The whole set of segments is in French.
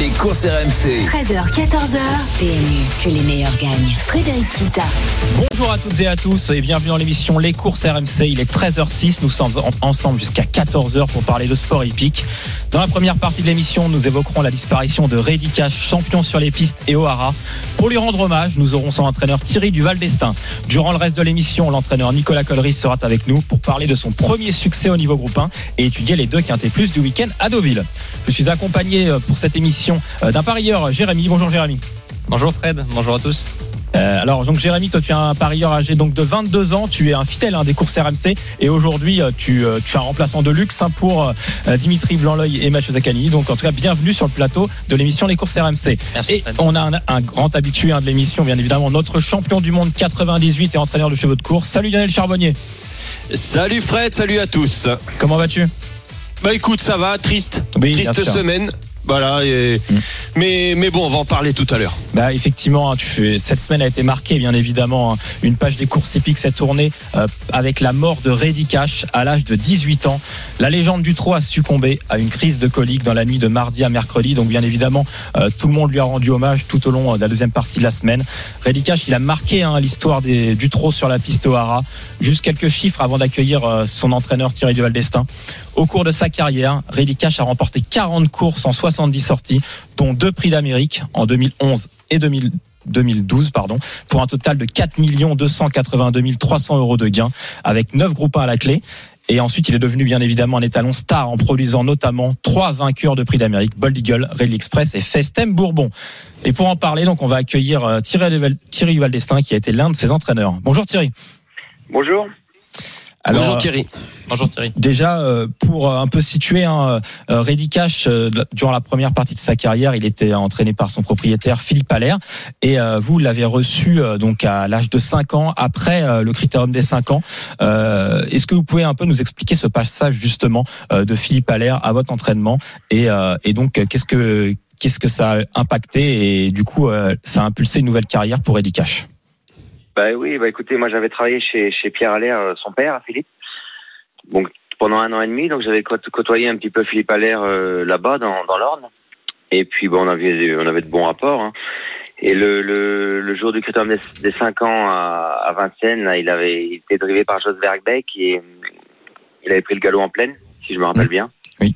Les courses RMC. 13h, 14h. PMU, que les meilleurs gagnent. Frédéric Kita. Bonjour à toutes et à tous et bienvenue dans l'émission Les courses RMC. Il est 13h06. Nous sommes en- ensemble jusqu'à 14h pour parler de sport hippique. Dans la première partie de l'émission, nous évoquerons la disparition de Reddy Cash, champion sur les pistes et au Hara. Pour lui rendre hommage, nous aurons son entraîneur Thierry Duval d'Estaing. Durant le reste de l'émission, l'entraîneur Nicolas Collery sera avec nous pour parler de son premier succès au niveau groupe 1 et étudier les deux quintés plus du week-end à Deauville. Je suis accompagné euh, pour cette émission euh, d'un parieur, Jérémy. Bonjour Jérémy. Bonjour Fred, bonjour à tous. Euh, alors donc Jérémy, toi tu es un parieur âgé donc de 22 ans, tu es un fidèle hein, des courses RMC et aujourd'hui euh, tu, euh, tu es un remplaçant de luxe hein, pour euh, Dimitri Blanc-L'œil et Mathieu Zaccani. Donc en tout cas bienvenue sur le plateau de l'émission Les courses RMC. Merci, Et on a un, un grand habitué hein, de l'émission bien évidemment, notre champion du monde 98 et entraîneur de chevaux de course. Salut Lionel Charbonnier, Salut Fred, salut à tous. comment vas-tu? Bah écoute, ça va, triste, Oui, triste sûr. semaine. Voilà, et- Mm. mais mais bon, on va en parler tout à l'heure. Bah effectivement, hein, tu fais, cette semaine a été marquée bien évidemment. hein, une page des courses hippiques s'est tournée euh, avec la mort de Reddy Cash à l'âge de 18 ans. La légende du trot a succombé à une crise de colique dans la nuit de mardi à mercredi. Donc bien évidemment, euh, tout le monde lui a rendu hommage tout au long euh, de la deuxième partie de la semaine. Reddy Cash, il a marqué hein, l'histoire des- du trot sur la piste au Hara. Juste quelques chiffres avant d'accueillir son entraîneur Thierry Duval d'Estaing. Au cours de sa carrière, Reddy Cash a remporté 40 courses en 70 sorties, dont deux prix d'Amérique en 2011 et 2000 2012 pardon pour un total de 4 282 300 euros de gains avec 9 groupes 1 à la clé. Et ensuite il est devenu bien évidemment un étalon star en produisant notamment trois vainqueurs de prix d'Amérique Bold Eagle, Rally Express et Festem Bourbon. Et pour en parler donc on va accueillir euh, Thierry Valdestin qui a été l'un de ses entraîneurs. Bonjour Thierry. Bonjour. Alors, Bonjour Thierry. Bonjour Thierry. Déjà, euh, pour euh, un peu situer, hein, euh, Reddy Cash, euh, durant la première partie de sa carrière, il était entraîné par son propriétaire Philippe Allaire. Et euh, vous l'avez reçu euh, donc à l'âge de 5 ans, après euh, le critérium des 5 ans. Euh, Est-ce que vous pouvez un peu nous expliquer ce passage justement euh, de Philippe Allaire à votre entraînement Et, euh, et donc, euh, qu'est-ce que qu'est-ce que ça a impacté Et du coup, euh, ça a impulsé une nouvelle carrière pour Reddy Cash? Bah oui, bah écoutez, moi j'avais travaillé chez, chez Pierre Allaire, euh, son père, Philippe. Donc pendant un an et demi, donc j'avais côtoyé un petit peu Philippe Allaire euh, là-bas dans, dans l'Orne. Et puis bon, on avait on avait de bons rapports. hein. Et le, le, le jour du critérium des, des 5 ans à, à Vincennes, là, il avait il était drivé par Jos Bergbeck et il avait pris le galop en pleine, si je me rappelle bien. Oui.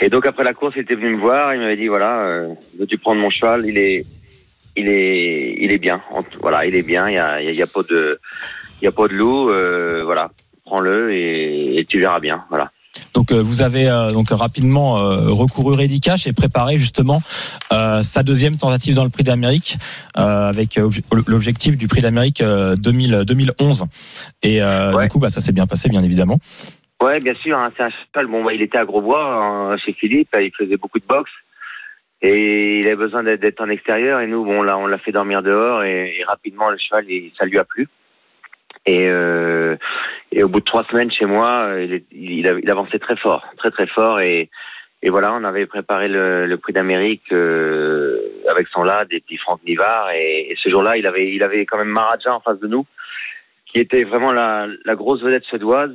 Et donc après la course, il était venu me voir, il m'avait dit voilà, euh, veux-tu prendre mon cheval? Il est il est il est bien. En- voilà il est bien. Il y a il y pas de il y a pas de loup euh, voilà. Prends-le et, et tu verras bien voilà. Donc euh, vous avez euh, donc rapidement recouru Reddy Cash et préparé justement sa deuxième tentative dans le Prix d'Amérique avec obje- l'objectif du Prix d'Amérique euh, 2000 2011 et Ouais. du coup bah ça s'est bien passé bien évidemment. ouais bien sûr hein, c'est un cheval. Bon bah, il était à Grosbois hein, chez Philippe il faisait beaucoup de boxe et il avait besoin d'être en extérieur et nous bon là on l'a fait dormir dehors et, et rapidement le cheval il- ça lui a plu et euh, et au bout de trois semaines chez moi il, il, avançait très fort très très fort et Et voilà, on avait préparé le, le prix d'Amérique euh, avec son lad et puis Franck Nivard. Et, et ce jour-là, il avait, il avait quand même Maraja en face de nous, qui était vraiment la, la grosse vedette suédoise,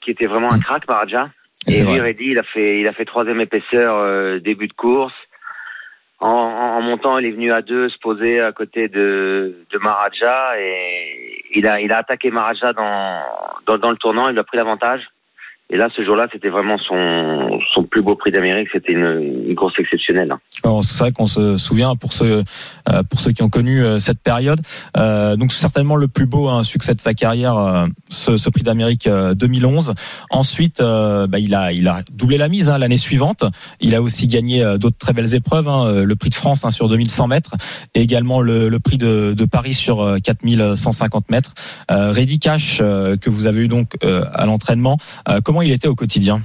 qui était vraiment un crack, Maraja. Et lui, il a fait, il a fait troisième épaisseur euh, début de course. En, en, montant, il est venu à deux se poser à côté de, de et il a, il a attaqué Maraja dans, dans, dans le tournant. Il a pris l'avantage. Et là, ce jour-là, c'était vraiment son, son plus beau prix d'Amérique. C'était une, une course exceptionnelle. C'est vrai qu'on se souvient pour ceux euh, pour ceux qui ont connu euh, cette période. Euh, donc certainement le plus beau hein, succès de sa carrière, euh, ce, ce prix d'Amérique euh, 2011. Ensuite, bah, il a il a doublé la mise hein, l'année suivante. Il a aussi gagné d'autres très belles épreuves, hein, le prix de France hein, sur 2100 mètres et également le, le prix de, de Paris sur euh, 4150 mètres. Euh, Cash que vous avez eu donc à l'entraînement. Euh, comment il était au quotidien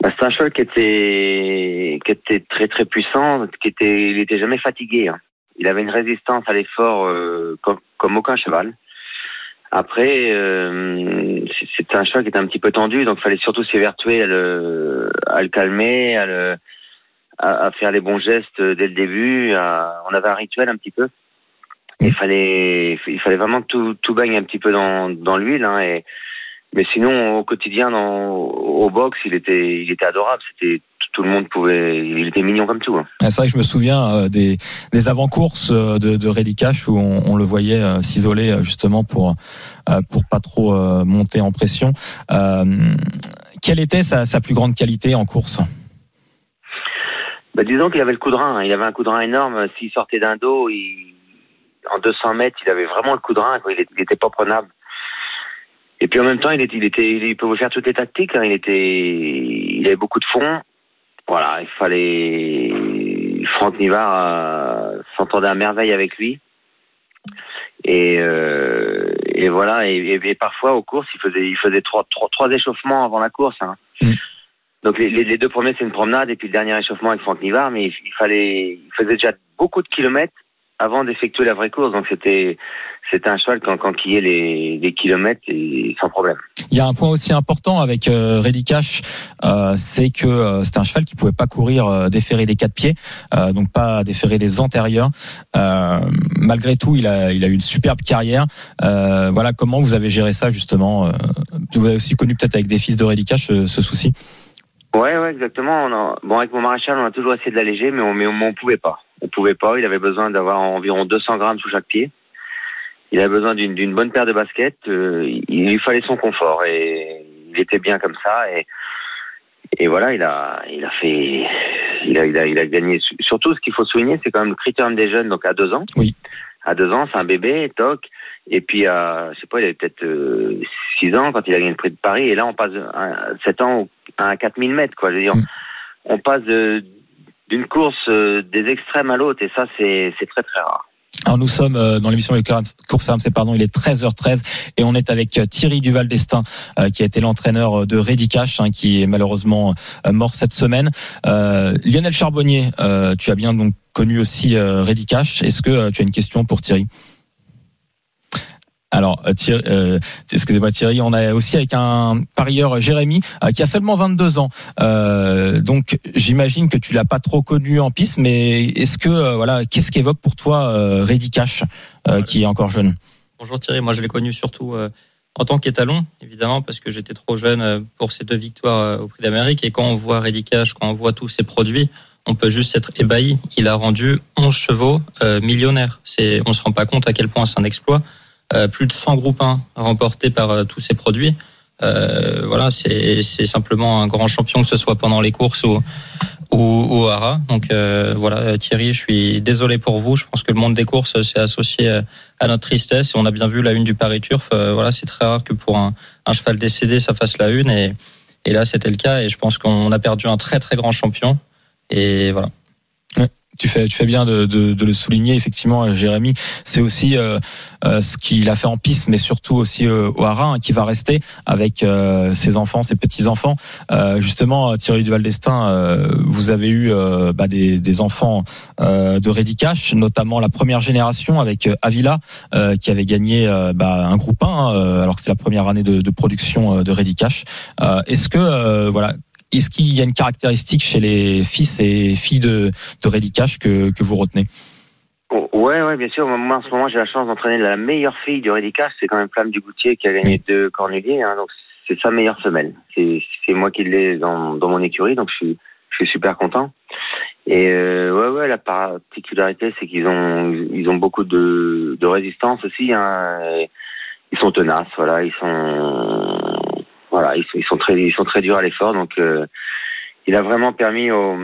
Bah, c'est un cheval qui était, qui était très très puissant, qui était, il était jamais fatigué. hein. Il avait une résistance à l'effort euh, comme, comme aucun cheval. Après, euh, c'est- c'était un cheval qui était un petit peu tendu, donc il fallait surtout s'évertuer à le, à le calmer, à le, à, à faire les bons gestes dès le début. à- on avait un rituel un petit peu. Il fallait, il fallait vraiment que tout, tout baigne un petit peu dans, dans l'huile. Hein, et, mais sinon, au quotidien, dans, au box, il était, il était adorable. C'était tout le monde pouvait, il était mignon comme tout. hein. Ah, C'est vrai que je me souviens euh, des, des avant-courses euh, de, de Reddy Cash où on, on le voyait euh, s'isoler justement pour pour pas trop euh, monter en pression. Euh, quelle était sa, sa plus grande qualité en course? Bah, disons qu'il avait le coup de rein. hein. Il avait un coup de rein énorme. S'il sortait d'un dos, il, en 200 mètres, il avait vraiment le coup de rein. Quoi. Il, était, il était pas prenable. Et puis en même temps, il était, il était, il pouvait faire toutes les tactiques. hein. Il était, il avait beaucoup de fond. Voilà, il fallait. Franck Nivard euh, s'entendait à merveille avec lui. Et, euh, et voilà. Et, et- et parfois aux courses, il faisait, il faisait trois, trois, trois échauffements avant la course. hein. Mm. Donc les, les- les deux premiers c'est une promenade et puis le dernier échauffement avec Franck Nivard, mais il, il fallait, il faisait déjà beaucoup de kilomètres avant d'effectuer la vraie course. Donc c'était, c'était un cheval quand, quand il les, les kilomètres et sans problème. Il y a un point aussi important avec euh, Cash, euh, c'est que euh, c'était un cheval qui pouvait pas courir euh, déférer les quatre pieds, euh, donc pas déférer les antérieurs. Euh, malgré tout, il a, il a eu une superbe carrière. Voilà comment vous avez géré ça justement. vous avez aussi connu peut-être avec des fils de Reddy Cash euh, ce souci. Ouais, ouais, exactement. On a- bon, avec mon maréchal, on a toujours essayé de l'alléger, mais on, mais on, pouvait pas. On pouvait pas. Il avait besoin d'avoir environ 200 grammes sous chaque pied. Il avait besoin d'une bonne paire de baskets. euh, il, il lui fallait son confort et il était bien comme ça. Et, et voilà, il a, il a fait, il a, il a, il a gagné. Surtout, ce qu'il faut souligner, c'est quand même le critérium des jeunes, donc à deux ans. Oui. À deux ans, c'est un bébé, toc. Et puis, à, je sais pas, il avait peut-être euh, six ans quand il a gagné le prix de Paris. Et là, on passe à sept ans à 4000 mètres, quoi. Je veux dire, Mm. on passe d'une course euh, des extrêmes à l'autre, et ça, c'est très très rare. Alors nous sommes euh, dans l'émission Les courses RMC, pardon, il est 13h13 et on est avec euh, Thierry Duval d'Estaing qui a été l'entraîneur de Reddy Cash hein, qui est malheureusement mort cette semaine. Euh, Lionel Charbonnier, euh, tu as bien donc connu aussi euh, Reddy Cash. Est-ce que tu as une question pour Thierry? Alors, euh, Thierry, euh, excusez-moi Thierry, on est aussi avec un parieur Jérémy euh, qui a seulement 22 ans. Euh, donc, j'imagine que tu l'as pas trop connu en piste, mais est-ce que voilà, qu'est-ce qu'évoque pour toi Reddy Cash, qui est encore jeune? Bonjour Thierry, moi je l'ai connu surtout en tant qu'étalon, évidemment, parce que j'étais trop jeune pour ces deux victoires au Prix d'Amérique. Et quand on voit Reddy Cash, quand on voit tous ses produits, on peut juste être ébahi. Il a rendu 11 chevaux millionnaires. C'est, on se rend pas compte à quel point c'est un exploit. Euh, plus de 100 groupes 1 remportés par euh, tous ces produits. Euh, voilà, c'est, simplement un grand champion, que ce soit pendant les courses ou, ou, ou au Hara. Donc euh, voilà, Thierry, je suis désolé pour vous. Je pense que le monde des courses s'est associé à notre tristesse. On a bien vu la une du Paris Turf. Voilà, c'est très rare que pour un, un cheval décédé, ça fasse la une. Et, et là, c'était le cas. Et je pense qu'on a perdu un très très grand champion. Et voilà. Tu fais, tu fais bien de, de, de le souligner, effectivement, euh, Jérémy. C'est aussi euh, euh, ce qu'il a fait en piste, mais surtout aussi euh, au Haras, hein, qui va rester avec euh, ses enfants, ses petits-enfants. Euh, justement, Thierry Duval d'Estaing, vous avez eu bah, des, des enfants de Reddy Cash, notamment la première génération avec Avila, qui avait gagné bah, un groupe 1, euh, alors que c'est la première année de, de production de Reddy Cash. Euh, Est-ce que, voilà, est-ce qu'il y a une caractéristique chez les fils et filles de, de Cash que, que vous retenez Oh, Ouais, ouais, bien sûr. Moi, en ce moment, j'ai la chance d'entraîner la meilleure fille du Rédicage. C'est quand même Flamme du Goutier qui a gagné deux Cornuliers. Hein, donc, c'est sa meilleure femelle. C'est moi qui l'ai dans, dans mon écurie. Donc, je suis, je suis super content. Et euh, ouais, ouais, la particularité, c'est qu'ils ont, ils ont beaucoup de, de résistance aussi. Hein, ils sont tenaces, voilà. Ils sont, voilà, ils sont, ils sont très, ils sont très durs à l'effort. Donc, euh, il a vraiment permis au,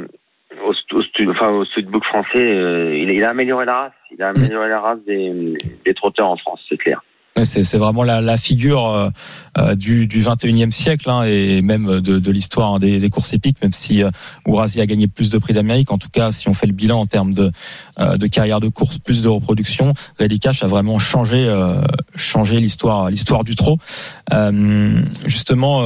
au, au, enfin, au studbook français, euh, il, il a amélioré la race. Il a amélioré la race des, des trotteurs en France, c'est clair. C'est vraiment la, figure euh, euh, du, du 21e siècle hein, et même de, l'histoire hein, des, courses épiques, même si euh, a gagné plus de prix d'Amérique. En tout cas, si on fait le bilan en termes de, euh, carrière de course, plus de reproduction, Cash a vraiment changé, l'histoire, l'histoire du trot. Justement,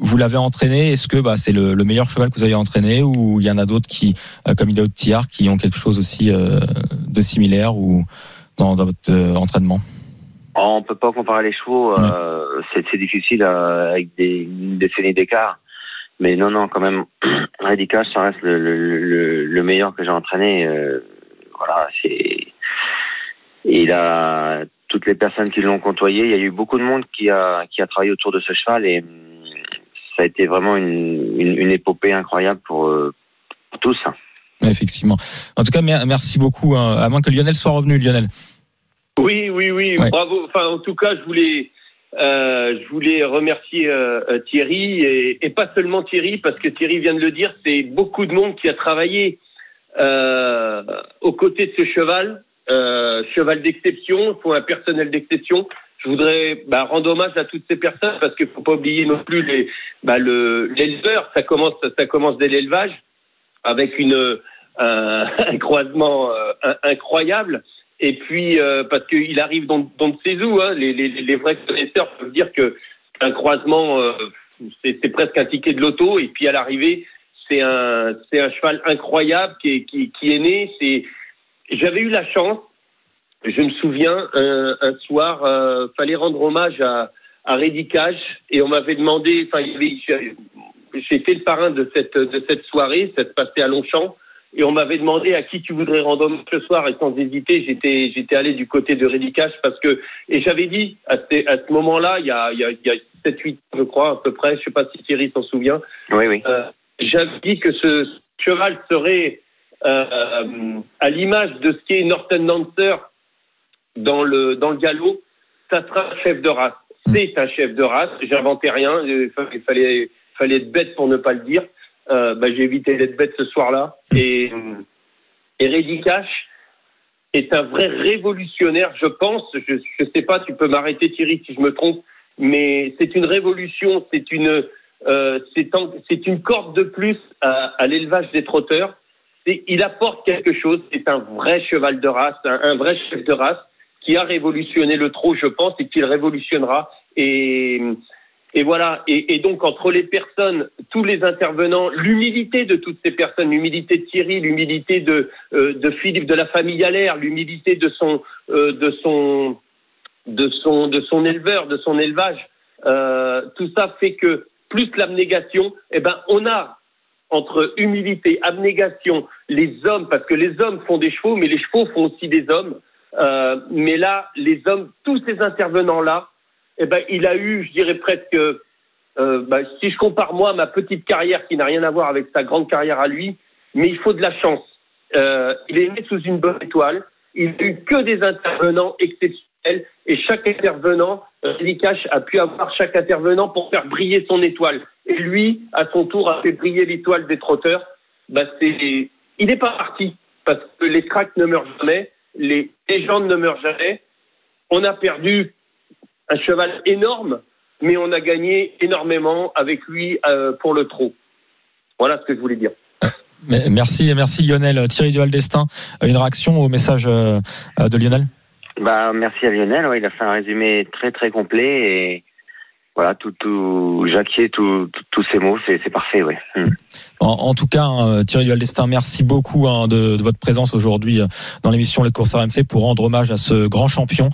vous l'avez entraîné. Est-ce que bah, c'est le, le meilleur cheval que vous avez entraîné ou il y en a d'autres qui, comme Idaho Tillard, qui ont quelque chose aussi de similaire ou dans, votre entraînement? Oh, On peut pas comparer les chevaux, euh, c'est c'est difficile euh, avec des une décennie d'écart. Mais non, non, quand même, Redicash, ça reste le, le, le, le meilleur que j'ai entraîné. Euh, voilà, c'est. Il a toutes les personnes qui l'ont côtoyé. Il y a eu beaucoup de monde qui a qui a travaillé autour de ce cheval et hum, ça a été vraiment une, une, une épopée incroyable pour, euh, pour tous. Effectivement. En tout cas, mer- merci beaucoup. hein, à moins que Lionel soit revenu, Lionel. Oui, oui, oui, Ouais. bravo. Enfin, en tout cas, je voulais, euh, je voulais remercier euh, euh, Thierry et, et pas seulement Thierry, parce que Thierry vient de le dire, c'est beaucoup de monde qui a travaillé euh, aux côtés de ce cheval, euh, cheval d'exception, faut un personnel d'exception. Je voudrais bah, rendre hommage à toutes ces personnes parce qu'il faut pas oublier non plus les, bah, le l'éleveur. Ça commence, ça commence dès l'élevage avec une un croisement euh, in- incroyable. Et puis euh, parce qu'il arrive dans, de ses eaux, hein, les, les, les vrais connaisseurs peuvent dire que un croisement, euh, c'est presque un ticket de loto. Et puis à l'arrivée, c'est un un cheval incroyable qui est, qui, est né. C'est j'avais eu la chance, je me souviens, un, un soir, euh, fallait rendre hommage à, à Rédicage et on m'avait demandé, enfin, été le parrain de cette de cette soirée, ça se passait à Longchamp. Et on m'avait demandé à qui tu voudrais rendre hommage ce soir et sans hésiter, j'étais j'étais allé du côté de Rédicage parce que et j'avais dit à ce, à ce moment-là, il y a il y a, il y a 7 8 je crois à peu près, je sais pas si Thierry s'en souvient, Oui, oui. euh, j'avais dit que ce cheval serait euh, à l'image de ce qu'est Norton Dancer dans le dans le galop, ça sera un chef de race. C'est un chef de race. J'inventais rien. Il fallait, fallait fallait être bête pour ne pas le dire. Euh, bah, j'ai évité d'être bête ce soir-là. Et et Reddy Cash est un vrai révolutionnaire, je pense. Je je sais pas, tu peux m'arrêter Thierry si je me trompe, mais c'est une révolution. C'est une euh, c'est une corde de plus à, à l'élevage des trotteurs. Il apporte quelque chose. C'est un vrai cheval de race, un, un vrai chef de race qui a révolutionné le trot, je pense, et qui le révolutionnera. Et, et voilà. Et, et donc entre les personnes, tous les intervenants, l'humilité de toutes ces personnes, l'humilité de Thierry, l'humilité de, euh, de Philippe de la famille Allaire, l'humilité de son, euh, de son, de son, de son éleveur, de son élevage. Euh, tout ça fait que plus l'abnégation, eh ben on a entre humilité, abnégation, les hommes, parce que les hommes font des chevaux, mais les chevaux font aussi des hommes. Euh, mais là, les hommes, tous ces intervenants-là, eh ben, il a eu, je dirais presque, euh, bah, si je compare moi ma petite carrière qui n'a rien à voir avec sa grande carrière à lui, mais il faut de la chance. Euh, il est né sous une bonne étoile. Il n'a eu que des intervenants exceptionnels et chaque intervenant, Rémi Cash a pu avoir chaque intervenant pour faire briller son étoile. Et lui, à son tour, a fait briller l'étoile des trotteurs. Bah, c'est, il n'est pas parti parce que les cracks ne meurent jamais, les légendes ne meurent jamais. On a perdu un cheval énorme, mais on a gagné énormément avec lui euh, pour le trot. Voilà ce que je voulais dire. Merci, merci Lionel. Thierry Duval d'Estaing, une réaction au message euh, de Lionel? Bah, merci à Lionel. Ouais, il a fait un résumé très très complet et voilà, tout, tout, Jacquier, tout, tout- tous ces mots, c'est c'est parfait, ouais. Hmm. En, en tout cas, hein, Thierry Duval d'Estaing, merci beaucoup hein, de, de votre présence aujourd'hui euh, dans l'émission Les courses RMC pour rendre hommage à ce grand champion.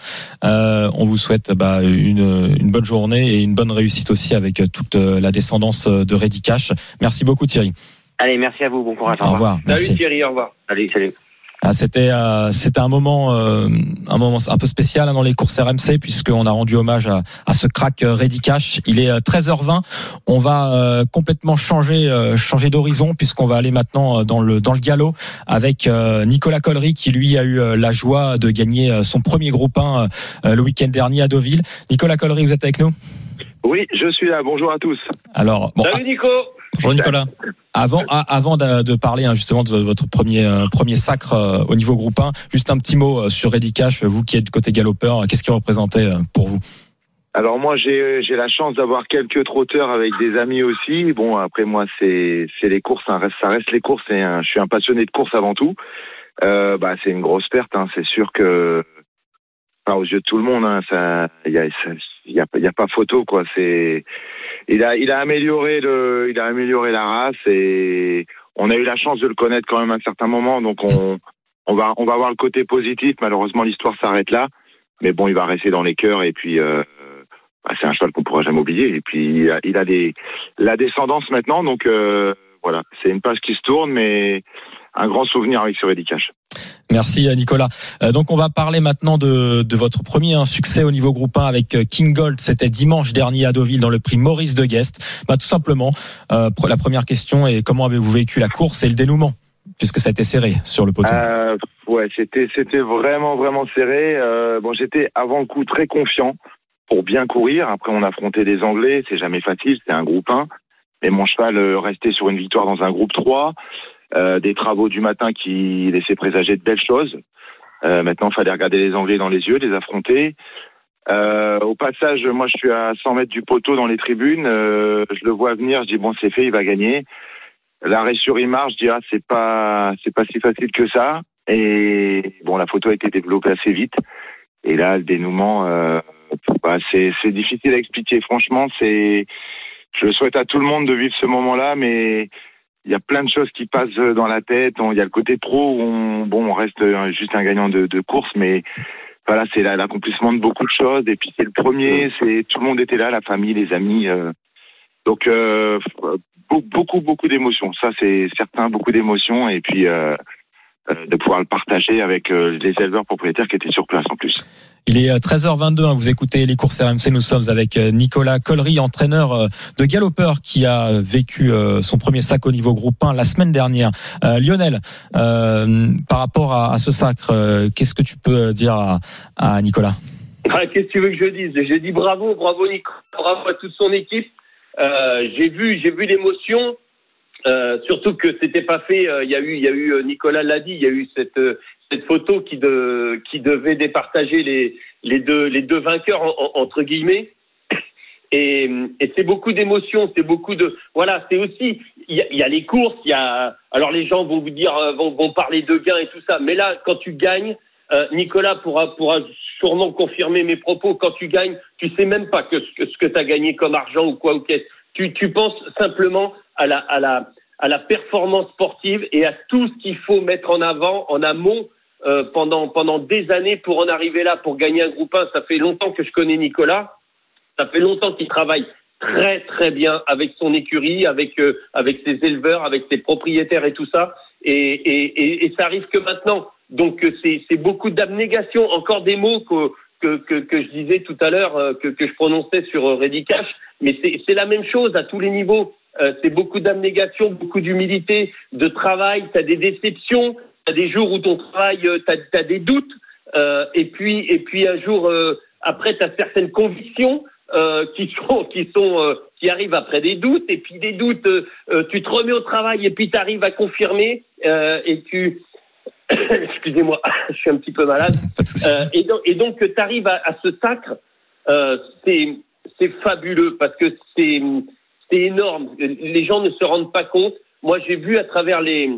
Euh, on vous souhaite bah, une, une bonne journée et une bonne réussite aussi avec euh, toute euh, la descendance de Reddy Cash. Merci beaucoup Thierry. Allez, merci à vous, bon courage. Au revoir. Merci. Salut Thierry, au revoir. Salut, salut. Ah, c'était euh, c'était un moment euh, un moment un peu spécial hein, dans les courses RMC puisqu'on a rendu hommage à, à ce crack euh, Reddy Cash. Il est euh, 13h20. On va euh, complètement changer euh, changer d'horizon puisqu'on va aller maintenant euh, dans le dans le galop avec euh, Nicolas Collery qui lui a eu euh, la joie de gagner euh, son premier groupe 1 euh, le week-end dernier à Deauville. Nicolas Collery, vous êtes avec nous? Oui, je suis là. Bonjour à tous. Alors bon, Salut Nico. Bonjour Nicolas. Avant, a- avant de, parler hein, justement de votre premier euh, premier sacre euh, au niveau groupe 1, juste un petit mot euh, sur Cash, vous qui êtes du côté galopeur, qu'est-ce qu'il représentait pour vous? Alors moi, j'ai j'ai la chance d'avoir quelques trotteurs avec des amis aussi. Bon, après moi, c'est c'est les courses. hein. Reste- Ça reste les courses. Et un- je suis un passionné de course avant tout. Euh, bah, c'est une grosse perte. Hein. C'est sûr que, enfin, aux yeux de tout le monde, hein, ça, il y a, ça- y a, y a pas photo quoi. C'est, il a, il a amélioré le, il a amélioré la race et on a eu la chance de le connaître quand même à un certain moment. Donc on, on va, on va voir le côté positif. Malheureusement, l'histoire s'arrête là. Mais bon, il va rester dans les cœurs et puis. Euh, bah, c'est un cheval qu'on pourra jamais oublier. Et puis il a, des, la descendance maintenant, donc euh, voilà, c'est une page qui se tourne, mais un grand souvenir avec ce Cash. Merci euh, Nicolas. Euh, donc on va parler maintenant de, de votre premier hein, succès au niveau groupe 1 avec euh, King Gold. C'était dimanche dernier à Deauville dans le prix Maurice de Guest. Bah, tout simplement, euh, la première question est comment avez-vous vécu la course et le dénouement puisque ça a été serré sur le poteau. Euh, ouais, c'était c'était vraiment vraiment serré. Euh, bon, j'étais avant le coup très confiant pour bien courir. Après, on affrontait des Anglais, c'est jamais facile, c'est un groupe 1. Mais mon cheval restait sur une victoire dans un groupe 3. Euh, des travaux du matin qui laissaient présager de belles choses. Euh, maintenant, il fallait regarder les Anglais dans les yeux, les affronter. Euh, au passage, moi, je suis à 100 mètres du poteau dans les tribunes. Je le vois venir. Je dis bon, c'est fait, il va gagner. L'arrêt sur Imar, je dis ah, c'est pas, c'est pas si facile que ça. Et bon, la photo a été développée assez vite. Et là, le dénouement, euh, bah, c'est, c'est difficile à expliquer. Franchement, c'est, je souhaite à tout le monde de vivre ce moment-là, mais il y a plein de choses qui passent dans la tête. Il y a le côté pro où on, bon, on reste euh, juste un gagnant de, de course, mais voilà, c'est la- l'accomplissement de beaucoup de choses. Et puis c'est le premier, c'est tout le monde était là, la famille, les amis. euh. donc euh, be- beaucoup, beaucoup d'émotions. Ça, c'est certain, beaucoup d'émotions. Et puis euh, euh, de pouvoir le partager avec euh, les éleveurs propriétaires qui étaient sur place en plus. Il est euh, 13h22, hein, vous écoutez les courses RMC, nous sommes avec euh, Nicolas Collery, entraîneur euh, de galopeur qui a vécu euh, son premier sac au niveau groupe 1 la semaine dernière. Euh, Lionel, euh, par rapport à, ce sacre, euh, qu'est-ce que tu peux dire à, Nicolas? Ah, Qu'est-ce que tu veux que je dise? J'ai dit bravo, bravo Nico, bravo à toute son équipe. Euh, j'ai vu, j'ai vu l'émotion. Euh, surtout que c'était pas fait. euh, Il y a eu, euh, Nicolas l'a dit. Il y a eu cette euh, cette photo qui de qui devait départager les deux vainqueurs en- en- entre guillemets. Et, c'est beaucoup d'émotions, c'est beaucoup de voilà, c'est aussi il y, a, les courses, il y a alors les gens vont vous dire euh, vont, parler de gains et tout ça, mais là quand tu gagnes, euh, Nicolas pourra pourra sûrement confirmer mes propos. Quand tu gagnes, tu sais même pas ce que, que tu as gagné comme argent ou quoi ou qu'est-ce. Tu penses simplement à la à la performance sportive et à tout ce qu'il faut mettre en avant en amont euh, pendant pendant des années pour en arriver là pour gagner un groupe 1. Ça fait longtemps que je connais Nicolas. Ça fait longtemps qu'il travaille très très bien avec son écurie, avec euh, avec ses éleveurs, avec ses propriétaires et tout ça. Et, et, et, et ça arrive que maintenant. Donc euh, c'est beaucoup d'abnégation. Encore des mots que que, que, que je disais tout à l'heure, euh, que, que je prononçais sur euh, Ready Cash, mais c'est la même chose à tous les niveaux. Euh, c'est beaucoup d'abnégation, beaucoup d'humilité, de travail. Tu as des déceptions, tu as des jours où ton travail, tu as, des doutes, euh, et puis et puis un jour euh, après, tu as certaines convictions euh, qui sont qui sont euh, qui arrivent après des doutes, et puis des doutes, euh, euh, tu te remets au travail et puis tu arrives à confirmer euh, et tu excusez-moi, je suis un petit peu malade. Pas de. Euh, et donc, et donc tu arrives à, à ce sacre, euh, c'est c'est fabuleux parce que c'est c'est énorme. Les gens ne se rendent pas compte. Moi, j'ai vu à travers les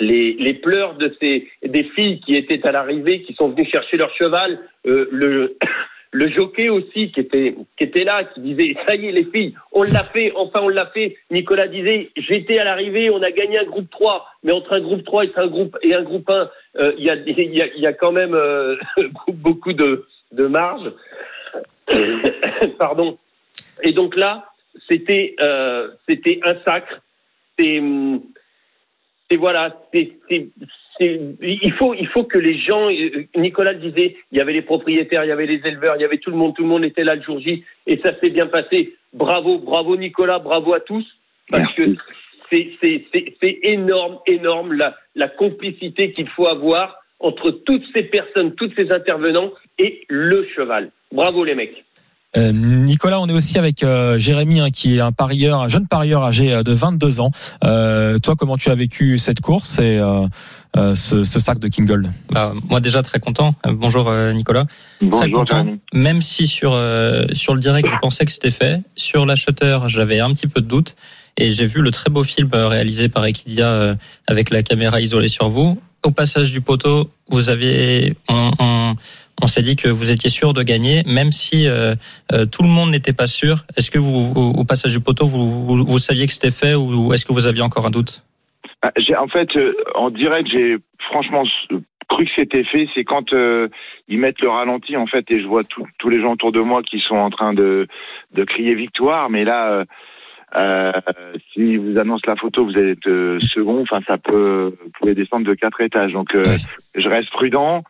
les, les pleurs de ces des filles qui étaient à l'arrivée, qui sont venues chercher leur cheval, euh, le le jockey aussi qui était qui était là, qui disait ça y est les filles, on l'a fait, enfin on l'a fait. Nicolas disait j'étais à l'arrivée, on a gagné un groupe 3, mais entre un groupe 3 et un groupe et un groupe 1, euh, il y a y a y a quand même euh, beaucoup de de marge. Pardon. Et donc là, c'était euh, c'était un sacre. C'est c'est voilà, c'est il faut il faut que les gens. euh, Nicolas le disait, il y avait les propriétaires, il y avait les éleveurs, il y avait tout le monde, tout le monde était là le jour J et ça s'est bien passé. Bravo, bravo Nicolas, bravo à tous parce que c'est c'est c'est c'est énorme, énorme la la complicité qu'il faut avoir entre toutes ces personnes, tous ces intervenants et le cheval. Bravo les mecs. Euh, Nicolas, on est aussi avec euh, Jérémy, hein, qui est un parieur, un jeune parieur âgé euh, de 22 ans. Euh, toi, comment tu as vécu cette course et euh, euh, ce, ce sac de King Gold Bah, moi déjà très content. Euh, Bonjour euh, Nicolas. Très Bonjour, content. Jérémy. Même si sur euh, sur le direct je pensais que c'était fait, sur l'acheteur j'avais un petit peu de doute et j'ai vu le très beau film réalisé par Equidia euh, avec la caméra isolée sur vous. Au passage du poteau, vous aviez on, on, on s'est dit que vous étiez sûr de gagner, même si euh, euh, tout le monde n'était pas sûr. Est-ce que vous, au, au passage du poteau, vous, vous, vous saviez que c'était fait ou est-ce que vous aviez encore un doute? Ah, j'ai- En fait, euh, en direct, j'ai franchement s- cru que c'était fait, c'est quand euh, ils mettent le ralenti en fait et je vois tout- tous les gens autour de moi qui sont en train de, de crier victoire, mais là, euh, euh, si vous annonce la photo, vous êtes euh, second, enfin ça peut, vous pouvez descendre de quatre étages. Donc euh, je reste prudent.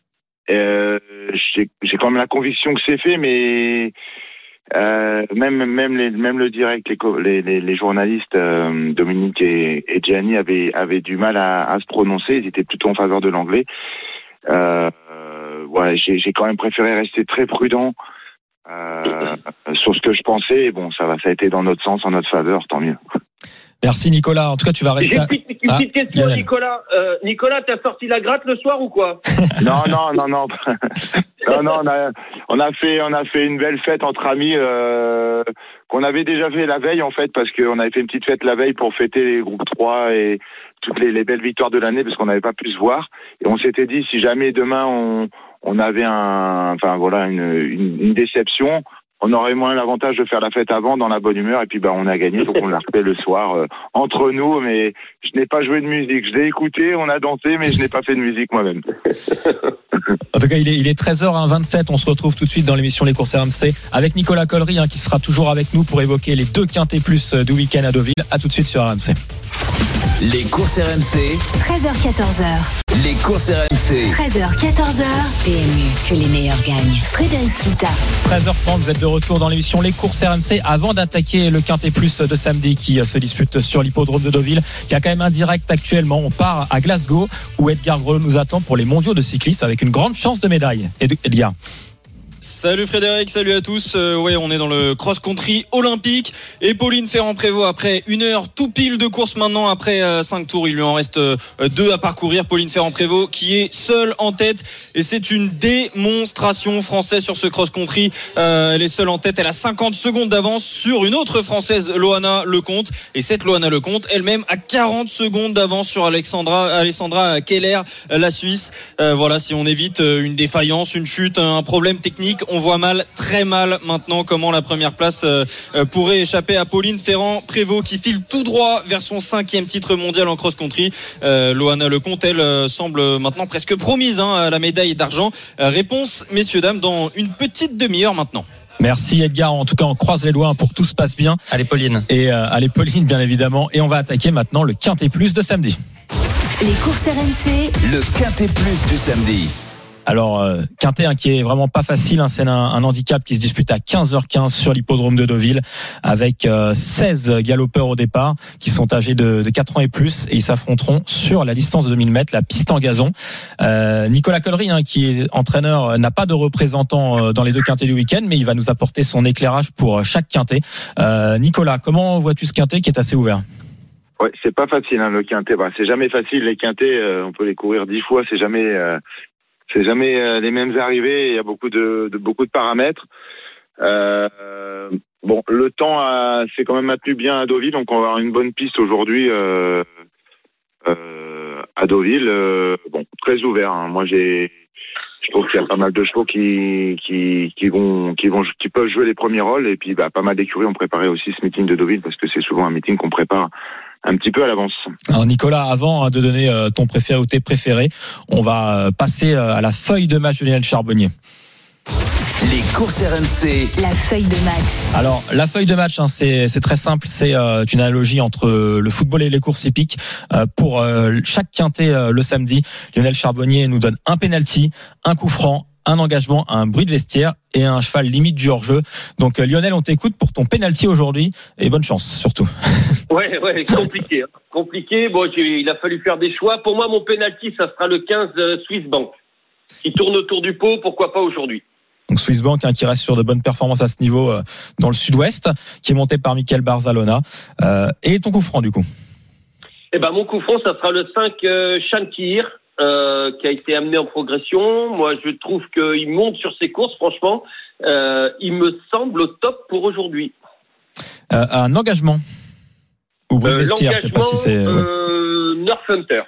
Euh, J'ai quand même la conviction que c'est fait, mais euh, même même les, même le direct, les les, les, journalistes euh, Dominique et, et Gianni avaient avaient du mal à, à se prononcer. Ils étaient plutôt en faveur de l'anglais. Euh, j'ai quand même préféré rester très prudent euh, sur ce que je pensais. Bon, ça va, ça a été dans notre sens, en notre faveur, tant mieux. Merci Nicolas. En tout cas, tu vas J'ai rester. une à- petite, une Ah, petite question, Lionel. Nicolas. Euh, Nicolas, t'as sorti la gratte le soir ou quoi? Non, non, non, non, non, non. On a, on a fait, on a fait une belle fête entre amis euh, qu'on avait déjà fait la veille en fait, parce qu'on avait fait une petite fête la veille pour fêter les groupes 3 et toutes les, les belles victoires de l'année, parce qu'on n'avait pas pu se voir. Et on s'était dit si jamais demain on, on avait un, enfin voilà, une, une, une déception. On aurait moins l'avantage de faire la fête avant dans la bonne humeur et puis bah on a gagné donc on l'a refait le soir euh, entre nous mais je n'ai pas joué de musique je l'ai écouté on a dansé mais je n'ai pas fait de musique moi-même En tout cas, il est, il est 13h27. On se retrouve tout de suite dans l'émission Les courses RMC avec Nicolas Collery hein, qui sera toujours avec nous pour évoquer les deux quintés plus euh, du week-end à Deauville. À tout de suite sur RMC. Les courses RMC, 13h14h. les courses RMC. 13h14h. PMU, que les meilleurs gagnent. Frédéric Kita. 13h30, vous êtes de retour dans l'émission Les courses RMC avant d'attaquer le quintet plus de samedi qui se dispute sur l'hippodrome de Deauville. Il y a quand même un direct actuellement. On part à Glasgow où Edgar Grelot nous attend pour les mondiaux de cyclisme avec une grande chance de médaille. Ed- Edgar. Salut Frédéric, salut à tous. Euh, on est dans le cross-country olympique et Pauline Ferrand-Prévot après une heure tout pile de course maintenant après euh, cinq tours, il lui en reste euh, deux à parcourir. Pauline Ferrand-Prévot qui est seule en tête et c'est une démonstration française sur ce cross-country. Euh, elle est seule en tête, elle a 50 secondes d'avance sur une autre française, Loana Lecomte et cette Loana Lecomte elle-même a 40 secondes d'avance sur Alexandra Alessandra Keller, la Suisse. Voilà, si on évite une défaillance, une chute, un problème technique, on voit mal, très mal maintenant comment la première place euh, euh, pourrait échapper à Pauline Ferrand Prévost qui file tout droit vers son cinquième titre mondial en cross-country. Euh, Loana Lecomte, elle semble maintenant presque promise hein, à la médaille d'argent. Euh, réponse, messieurs dames, dans une petite demi-heure maintenant. Merci Edgar. En tout cas, on croise les doigts pour que tout se passe bien. Allez, Pauline. Et euh, allez Pauline, bien évidemment. Et on va attaquer maintenant le quintet plus de samedi. Les courses RMC. Le quintet plus du samedi. Alors, euh, Quintet, hein, qui est vraiment pas facile, hein, c'est un, handicap qui se dispute à 15h15 sur l'hippodrome de Deauville, avec euh, 16 galopeurs au départ, qui sont âgés de, de 4 ans et plus, et ils s'affronteront sur la distance de 2000 mètres, la piste en gazon. Euh, Nicolas Collery, hein, qui est entraîneur, euh, n'a pas de représentant euh, dans les deux Quintets du week-end, mais il va nous apporter son éclairage pour chaque Quintet. Nicolas, comment vois-tu ce Quintet qui est assez ouvert? Ouais, c'est pas facile hein, le quintet. Bah, c'est jamais facile les quintets. on peut les courir dix fois. C'est jamais, c'est jamais euh, les mêmes arrivées. Il y a beaucoup de, de beaucoup de paramètres. Euh, bon, le temps s'est quand même maintenu bien à Deauville, donc on va avoir une bonne piste aujourd'hui euh, euh, à Deauville. Euh, bon, très ouvert. hein. Moi, j'ai, je trouve qu'il y a pas mal de chevaux qui qui qui vont qui vont qui peuvent jouer les premiers rôles et puis bah, pas mal d'écuries ont préparé aussi ce meeting de Deauville parce que c'est souvent un meeting qu'on prépare un petit peu à l'avance. Alors Nicolas, avant hein, de donner euh, ton préféré ou tes préférés, on va euh, passer euh, à la feuille de match de Lionel Charbonnier. Les courses RMC, La feuille de match. Alors la feuille de match, hein, c'est c'est très simple, c'est euh, une analogie entre le football et les courses hippiques. Euh, pour euh, chaque quintet euh, le samedi, Lionel Charbonnier nous donne un penalty, un coup franc, un engagement, un bruit de vestiaire et un cheval limite du hors-jeu. Donc euh, Lionel, on t'écoute pour ton penalty aujourd'hui et bonne chance surtout. Ouais, ouais, compliqué. hein. Compliqué. Bon, il a fallu faire des choix. Pour moi, mon penalty, ça sera le 15 euh, Swiss Bank. Qui tourne autour du pot, pourquoi pas aujourd'hui? Donc Swiss Bank hein, qui reste sur de bonnes performances à ce niveau euh, dans le sud-ouest, qui est monté par Michael Barzalona. Euh, et ton coup franc du coup? Eh ben, mon coup franc, ça sera le 5 euh, Shankir, euh, qui a été amené en progression. Moi, je trouve qu'il monte sur ses courses, franchement. Euh, il me semble au top pour aujourd'hui. Euh, un engagement ou Euh, vestiaire, je sais pas si c'est. ouais. euh, North Hunter,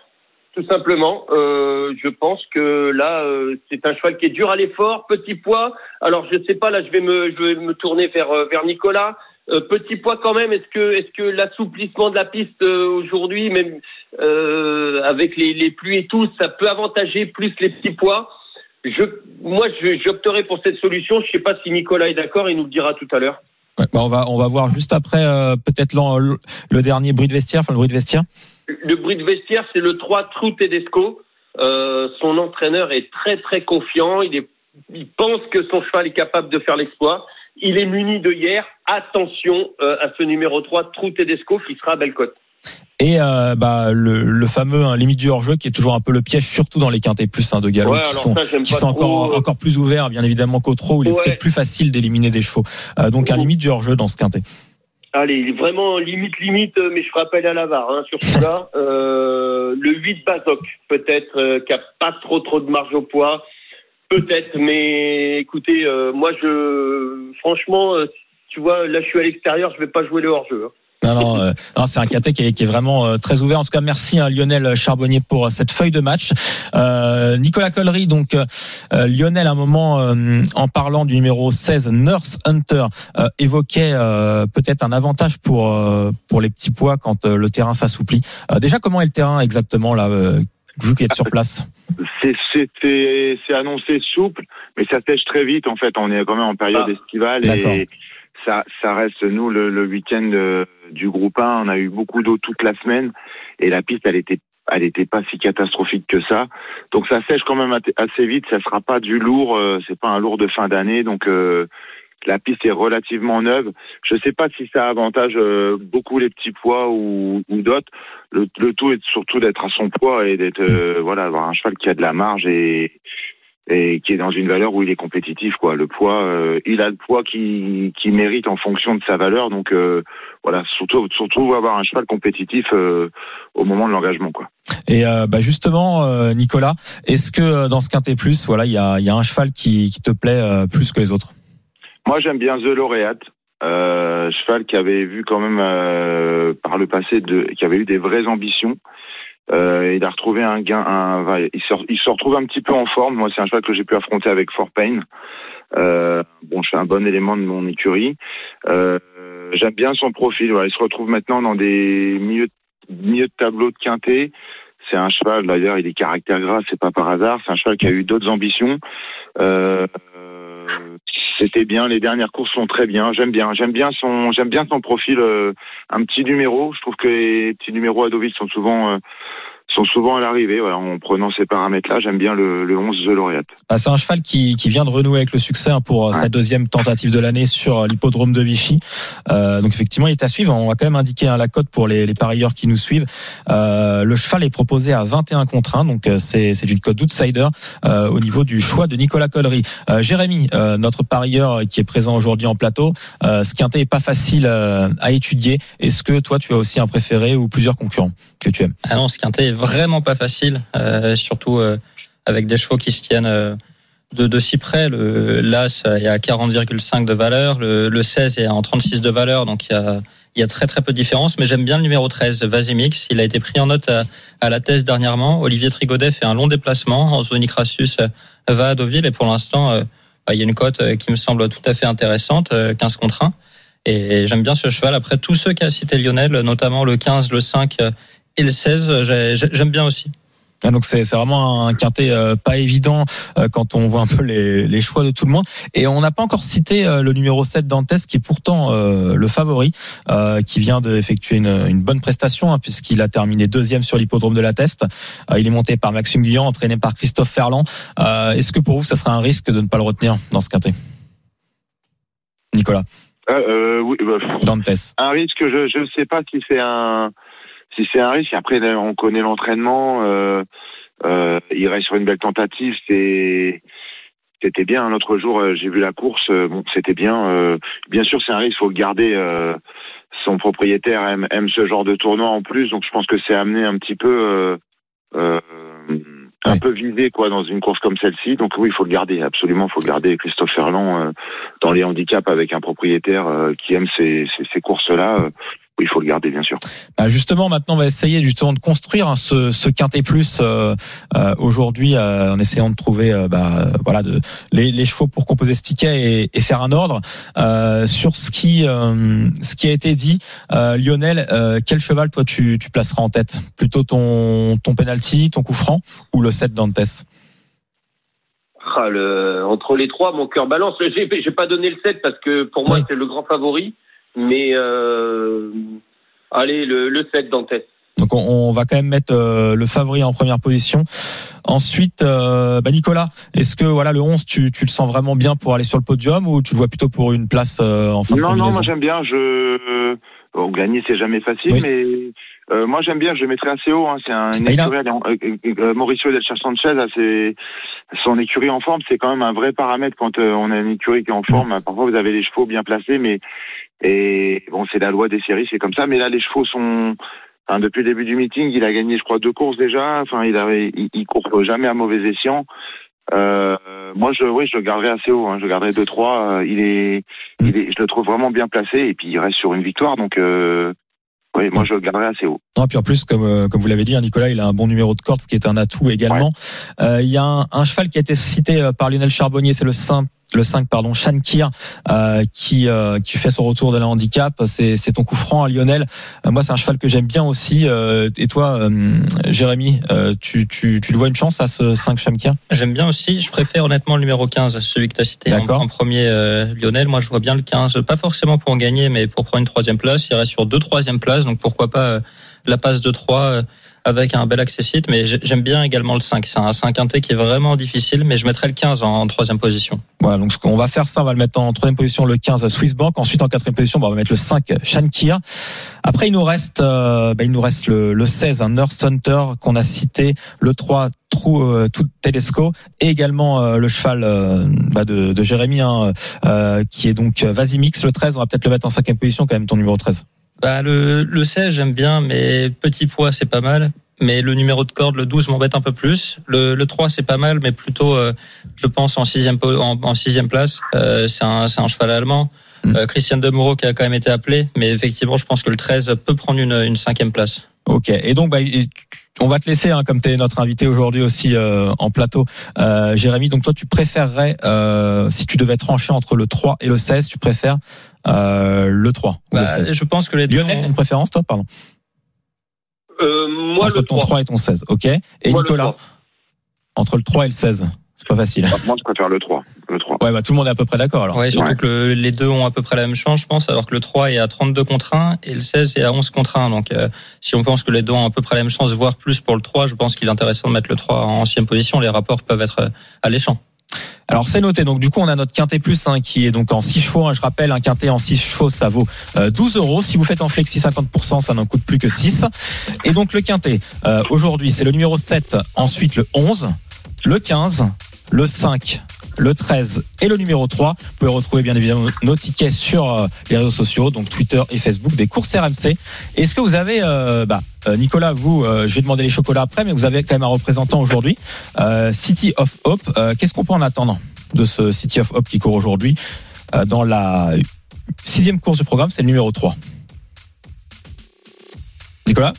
tout simplement. Je pense que là, c'est un cheval qui est dur à l'effort, petit poids. Alors, je sais pas, là, je vais me, je vais me tourner vers, vers Nicolas. Euh, petit poids quand même. Est-ce que, est-ce que l'assouplissement de la piste euh, aujourd'hui, même euh, avec les, les pluies et tout, ça peut avantager plus les petits poids je, Moi, j'opterais pour cette solution. Je sais pas si Nicolas est d'accord. Il nous le dira tout à l'heure. Ouais, bah, on va on va voir juste après euh, peut-être le, le dernier bruit de vestiaire, enfin le bruit de vestiaire. Le bruit de vestiaire, c'est le 3 Trou Tedesco. Euh, son entraîneur est très très confiant. Il, est, il pense que son cheval est capable de faire l'exploit. Il est muni de hier. Attention euh, à ce numéro 3 Trou Tedesco qui sera à Bellecote. Et euh, bah, le, le fameux hein, limite du hors-jeu qui est toujours un peu le piège, surtout dans les quintés plus hein, de galop, Ouais, qui sont, ça, qui encore, encore plus ouverts, bien évidemment qu'au trot, où il est Ouais. peut-être plus facile d'éliminer des chevaux. Euh, donc un limite du hors-jeu dans ce quintet. Allez, vraiment limite limite, euh, mais je rappelle à la VAR hein, sur celui-là. Euh, le 8 Bazoc, peut-être, euh, qui a pas trop trop de marge au poids. Peut-être, mais écoutez, euh, moi je franchement, tu vois, là je suis à l'extérieur, je vais pas jouer le hors-jeu. hein. Non, non, euh, non, c'est un quintet qui est, qui est vraiment euh, très ouvert. En tout cas, merci à Lionel Charbonnier pour euh, cette feuille de match. Euh, Nicolas Collery, donc euh, Lionel, à un moment, euh, en parlant du numéro 16, Nurse Hunter, euh, évoquait euh, peut-être un avantage pour euh, pour les petits poids quand le terrain s'assouplit. Euh, déjà, comment est le terrain exactement là, euh, vous qui êtes sur place? C'est annoncé souple, mais ça sèche très vite en fait. On est quand même en période Ah, estivale et ça, ça reste nous le, le week-end euh, du groupe 1. On a eu beaucoup d'eau toute la semaine et la piste elle était elle était pas si catastrophique que ça. Donc ça sèche quand même assez vite. Ça sera pas du lourd. euh, c'est pas un lourd de fin d'année. Donc euh, la piste est relativement neuve. Je sais pas si ça avantage euh, beaucoup les petits poids ou, ou d'autres. Le, le tout est surtout d'être à son poids et d'être euh, voilà avoir un cheval qui a de la marge et et qui est dans une valeur où il est compétitif quoi. Le poids, euh, il a le poids qui qui mérite en fonction de sa valeur. Donc euh, voilà, surtout surtout avoir un cheval compétitif euh, au moment de l'engagement quoi. Et euh, bah justement, Nicolas, est-ce que dans ce quintet plus, voilà, il y a, il y a un cheval qui, qui te plaît plus que les autres? Moi, j'aime bien The Laureate, cheval qui avait vu quand même par le passé, de, qui avait eu des vraies ambitions. Euh, il a retrouvé un gain, un, il, se, il se retrouve un petit peu en forme. Moi, c'est un cheval que j'ai pu affronter avec Fort Payne. Euh, bon, suis un bon élément de mon écurie. Euh, J'aime bien son profil. Voilà, il se retrouve maintenant dans des milieux, milieux de tableau de quintet. C'est un cheval, d'ailleurs, il est caractère gras, c'est pas par hasard. C'est un cheval qui a eu d'autres ambitions. Euh, c'était bien. Les dernières courses sont très bien. J'aime bien. J'aime bien son. J'aime bien son profil. euh, un petit numéro. Je trouve que les petits numéros à sont souvent euh, sont souvent à l'arrivée. Voilà, en prenant ces paramètres-là, j'aime bien le, le 11 The Laureate. Ah, C'est un cheval qui, qui vient de renouer avec le succès hein, pour euh, sa Ouais. deuxième tentative de l'année sur euh, l'hippodrome de Vichy. Euh, donc effectivement, il est à suivre. On va quand même indiquer hein, la cote pour les, les parieurs qui nous suivent. Euh, le cheval est proposé à 21 contre 1, donc c'est c'est une cote d'outsider euh, au niveau du choix de Nicolas Collery. Euh, Jérémy, euh, notre parieur qui est présent aujourd'hui en plateau, euh, ce quintet est pas facile euh, à étudier. Est-ce que toi, tu as aussi un préféré ou plusieurs concurrents que tu aimes? Ah non, ce quintet est vraiment pas facile, euh, surtout euh, avec des chevaux qui se tiennent euh, de, de si près. Le l'As est à 40,5 de valeur, le, le 16 est en 36 de valeur, donc il y a, y a très très peu de différence. Mais j'aime bien le numéro 13, Vasimix. Il a été pris en note à, à la thèse dernièrement. Olivier Trigodet fait un long déplacement. Anthony Crassus euh, va à Deauville et pour l'instant, bah, il y a une cote qui me semble tout à fait intéressante, euh, 15 contre 1. Et j'aime bien ce cheval. Après, tous ceux qu'a cité Lionel, notamment le 15, le 5 euh, et le 16, j'ai- j'ai- j'aime bien aussi. Ah, donc c'est c'est vraiment un quintet euh, pas évident euh, quand on voit un peu les, les choix de tout le monde. Et on n'a pas encore cité euh, le numéro 7 d'Antes qui est pourtant euh, le favori, euh, qui vient d'effectuer une, une bonne prestation hein, puisqu'il a terminé deuxième sur l'hippodrome de la Teste. Euh, il est monté par Maxime Guillon, entraîné par Christophe Ferland. Euh, Est-ce que pour vous, ça serait un risque de ne pas le retenir dans ce quintet? Nicolas, Euh, euh, oui, bah, d'Antes. un risque, je je ne sais pas si c'est un si c'est un risque. Après, on connaît l'entraînement. Euh, euh, il reste sur une belle tentative. C'est c'était bien. L'autre jour, euh, j'ai vu la course. bon, c'était bien. Bien sûr, c'est un risque. Il faut le garder. son propriétaire aime, aime ce genre de tournoi en plus, donc je pense que c'est amené un petit peu. Euh, un peu vidé quoi dans une course comme celle-ci donc oui il faut le garder absolument il faut le garder Christophe Ferland euh, dans les handicaps avec un propriétaire euh, qui aime ces, ces, ces courses là il faut le garder bien sûr. Bah, justement, maintenant, on va essayer justement de construire hein, ce, ce quintet plus euh, euh, aujourd'hui euh, en essayant de trouver euh, bah, voilà de, les, les chevaux pour composer ce ticket et, et faire un ordre Euh, sur ce qui euh, ce qui a été dit. euh, Lionel, euh, quel cheval toi tu, tu placeras en tête? Plutôt ton ton penalty, ton coup franc ou le 7 Dantes? Ah, le- entre les trois, mon cœur balance. J'ai j'ai pas donné le 7 parce que pour moi, c'est le grand favori. Mais euh, allez, le, le 7 Dantes. Donc on, on va quand même mettre euh, le favori en première position. Ensuite, euh, bah Nicolas, est-ce que voilà le 11, tu, tu le sens vraiment bien pour aller sur le podium ou tu le vois plutôt pour une place euh, en fin de Non, non, moi j'aime bien. Je bon, gagner c'est jamais facile, Oui. mais euh, moi j'aime bien. Je le mettrais assez haut. Hein. C'est un, une a- écurie. euh, euh, Mauricio Del Cher Sanchez, là, c'est son écurie en forme. C'est quand même un vrai paramètre quand euh, on a une écurie qui est en forme. Parfois vous avez les chevaux bien placés, mais et bon c'est la loi des séries, c'est comme ça. Mais là les chevaux sont Enfin, depuis le début du meeting, il a gagné, je crois, deux courses déjà. Enfin, il avait, il, il court jamais à mauvais escient. Euh, moi, je, oui, je le garderai assez haut. Hein. Je le garderai 2-3. Euh, il est, il est, je le trouve vraiment bien placé et puis il reste sur une victoire. Donc, euh, oui, moi, je le garderai assez haut. Non, puis en plus, comme, comme vous l'avez dit, hein, Nicolas, il a un bon numéro de corde, ce qui est un atout également. Euh, il y a un, un cheval qui a été cité par Lionel Charbonnier, c'est le 5, le 5 pardon, Shankir, euh, qui, euh, qui fait son retour de la handicap. C'est, c'est ton coup franc, hein, Lionel. Euh, moi, c'est un cheval que j'aime bien aussi. Euh, et toi, euh, Jérémy, euh, tu, tu, tu le vois une chance à ce 5 Shankir? J'aime bien aussi, je préfère honnêtement le numéro 15, celui que tu as cité en, en premier, euh, Lionel. Moi, je vois bien le 15, pas forcément pour en gagner, mais pour prendre une troisième place. Il reste sur deux troisième places, donc pourquoi pas euh, la passe de 3 euh, avec un bel accessite. Mais j'ai- j'aime bien également le 5. C'est un 5 quintet qui est vraiment difficile, mais je mettrais le 15 en, troisième position. Voilà, donc ce qu'on va faire, ça, on va le mettre en troisième position, le 15 Swiss Bank. Ensuite, en quatrième position, bah, on va mettre le 5 Shankir. Après, il nous reste, euh, bah, il nous reste le, le 16, un Nurse Hunter qu'on a cité, le 3 Trou euh, tout Telesco et également euh, le cheval euh, bah, de, de Jérémy hein, euh, qui est donc euh, Vasimix le 13 on va peut-être le mettre en cinquième position quand même ton numéro 13 Bah, le, le 16, j'aime bien, mais petit poids, c'est pas mal. Mais le numéro de corde, le 12, m'embête un peu plus. Le, le 3, c'est pas mal, mais plutôt, euh, je pense, en sixième, en, en sixième place. Euh, c'est un, c'est un cheval allemand. Mm. Euh, Christian de Moreau qui a quand même été appelé, mais effectivement, je pense que le 13 peut prendre une, une cinquième place. Ok. Et donc, bah, on va te laisser, hein, comme tu es notre invité aujourd'hui aussi euh, en plateau, euh, Jérémy. Donc, toi, tu préférerais, euh, si tu devais trancher entre le 3 et le 16, tu préfères euh, le 3 ou le Bah, 16 je pense que les deux. Lionel, ont- une préférence, toi, pardon Euh, moi, Entre le ton 3. 3 et ton 16, ok. Et Moi, le Nicolas, 3. entre le 3 et le 16, c'est pas facile. Bah, Moi, je préfère le 3. Le 3. Ouais, bah tout le monde est à peu près d'accord alors. Ouais, surtout Ouais. que le- les deux ont à peu près la même chance, je pense, alors que le 3 est à 32 contre 1 et le 16 est à 11 contre 1. Donc, euh, si on pense que les deux ont à peu près la même chance, voire plus pour le 3, je pense qu'il est intéressant de mettre le 3 en ancienne position. Les rapports peuvent être euh, alléchants. Alors c'est noté. Donc du coup on a notre quintet plus hein, qui est donc en 6 chevaux. hein. Je rappelle un quintet en 6 chevaux ça vaut euh, 12 euros. Si vous faites en flexi 50% ça n'en coûte plus que 6. Et donc le quintet euh, aujourd'hui c'est le numéro 7, ensuite le 11, le 15, le 5, le 13 et le numéro 3. Vous pouvez retrouver bien évidemment nos tickets sur euh, les réseaux sociaux, donc Twitter et Facebook des courses RMC. Est-ce que vous avez, euh, bah, euh, Nicolas, vous, je vais demander les chocolats après, mais vous avez quand même un représentant aujourd'hui, City of Hope. Qu'est-ce qu'on peut en attendre de ce City of Hope qui court aujourd'hui dans la sixième course du programme, c'est le numéro 3. Nicolas?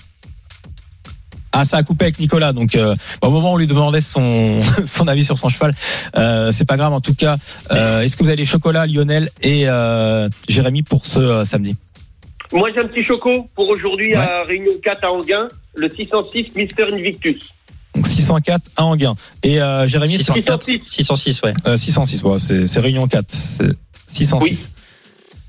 Ah, ça a coupé avec Nicolas. Donc, euh, au moment où on lui demandait son, son avis sur son cheval, euh, c'est pas grave. En tout cas, euh, est-ce que vous avez les chocolats, Lionel et euh, Jérémy, pour ce euh, samedi? Moi, j'ai un petit choco pour aujourd'hui Ouais. à Réunion 4 à Anguin, le 606 Mister Invictus. Donc 604 à Anguin. Et euh, Jérémy, 604, 606. 606, ouais. euh, 606. Bon, c'est c'est Réunion 4. C'est 606.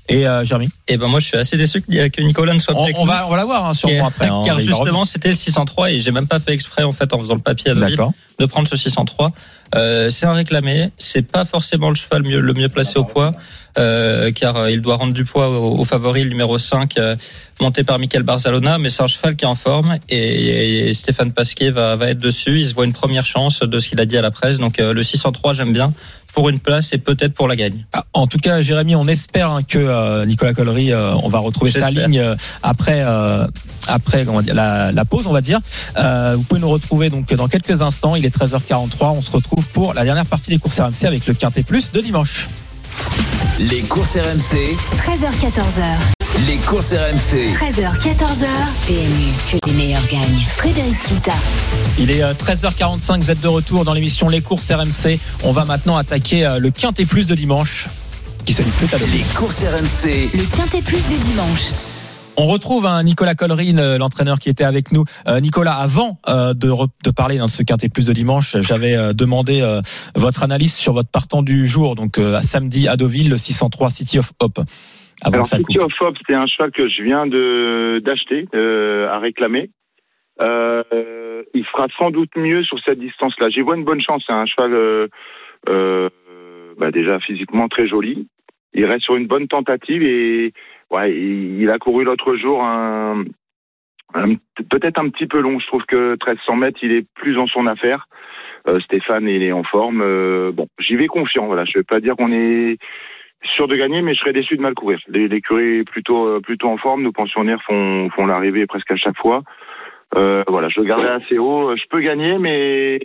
Et euh, Jérémy Et ben moi, je suis assez déçu que Nicolas ne soit pas on, on va, on va la voir hein, sûrement après. hein. car justement, c'était le 603 et j'ai même pas fait exprès en fait en faisant le papier à. Deauville de prendre ce 603. Euh, c'est un réclamé, c'est pas forcément le cheval mieux, le mieux placé au poids, euh, car euh, il doit rendre du poids au, au favori le numéro 5, euh, monté par Michael Barzalona, mais c'est un cheval qui est en forme et, et Stéphane Pasquier va, va être dessus. Il se voit une première chance de ce qu'il a dit à la presse, donc euh, le 603 j'aime bien pour une place et peut-être pour la gagne. Ah, En tout cas, Jérémy, on espère hein, que euh, Nicolas Collery, euh, on va retrouver sa ligne euh, après euh, après dire, la, la pause, on va dire. Euh, vous pouvez nous retrouver donc dans quelques instants. Il est 13h43. On se retrouve pour la dernière partie des courses RMC avec le Quintet Plus de dimanche. Les courses RMC, 13h14h. Les courses RMC. 13h, 14h. PMU, que les meilleurs gagnent. Frédéric Kita. Il est euh, 13h45, vous êtes de retour dans l'émission Les courses RMC. On va maintenant attaquer euh, le Quintet Plus de dimanche qui se dispute à. Les courses RMC. Le quintet plus du dimanche. On retrouve un Nicolas Collerine, euh, l'entraîneur qui était avec nous. Euh, Nicolas, avant euh, de, parler dans ce Quintet Plus de dimanche, j'avais euh, demandé euh, votre analyse sur votre partant du jour, donc euh, à samedi à Deauville, le 603 City of Hope. Avant Alors, City coupe. of Hope, c'est un cheval que je viens de d'acheter euh, à réclamer. Euh, il fera sans doute mieux sur cette distance-là. J'y vois une bonne chance. C'est un cheval euh, bah, déjà physiquement très joli. Il reste sur une bonne tentative et ouais, il, a couru l'autre jour un, un- peut-être un petit peu long. Je trouve que 1300 mètres, il est plus en son affaire. Euh, Stéphane, il est en forme. Bon, j'y vais confiant. Voilà, je vais pas dire qu'on est sûr de gagner, mais je serais déçu de mal courir. Les- L'écurie est plutôt euh, plutôt en forme. Nos pensionnaires font font l'arrivée presque à chaque fois. Euh, voilà, je le garderai assez haut. Je peux gagner, mais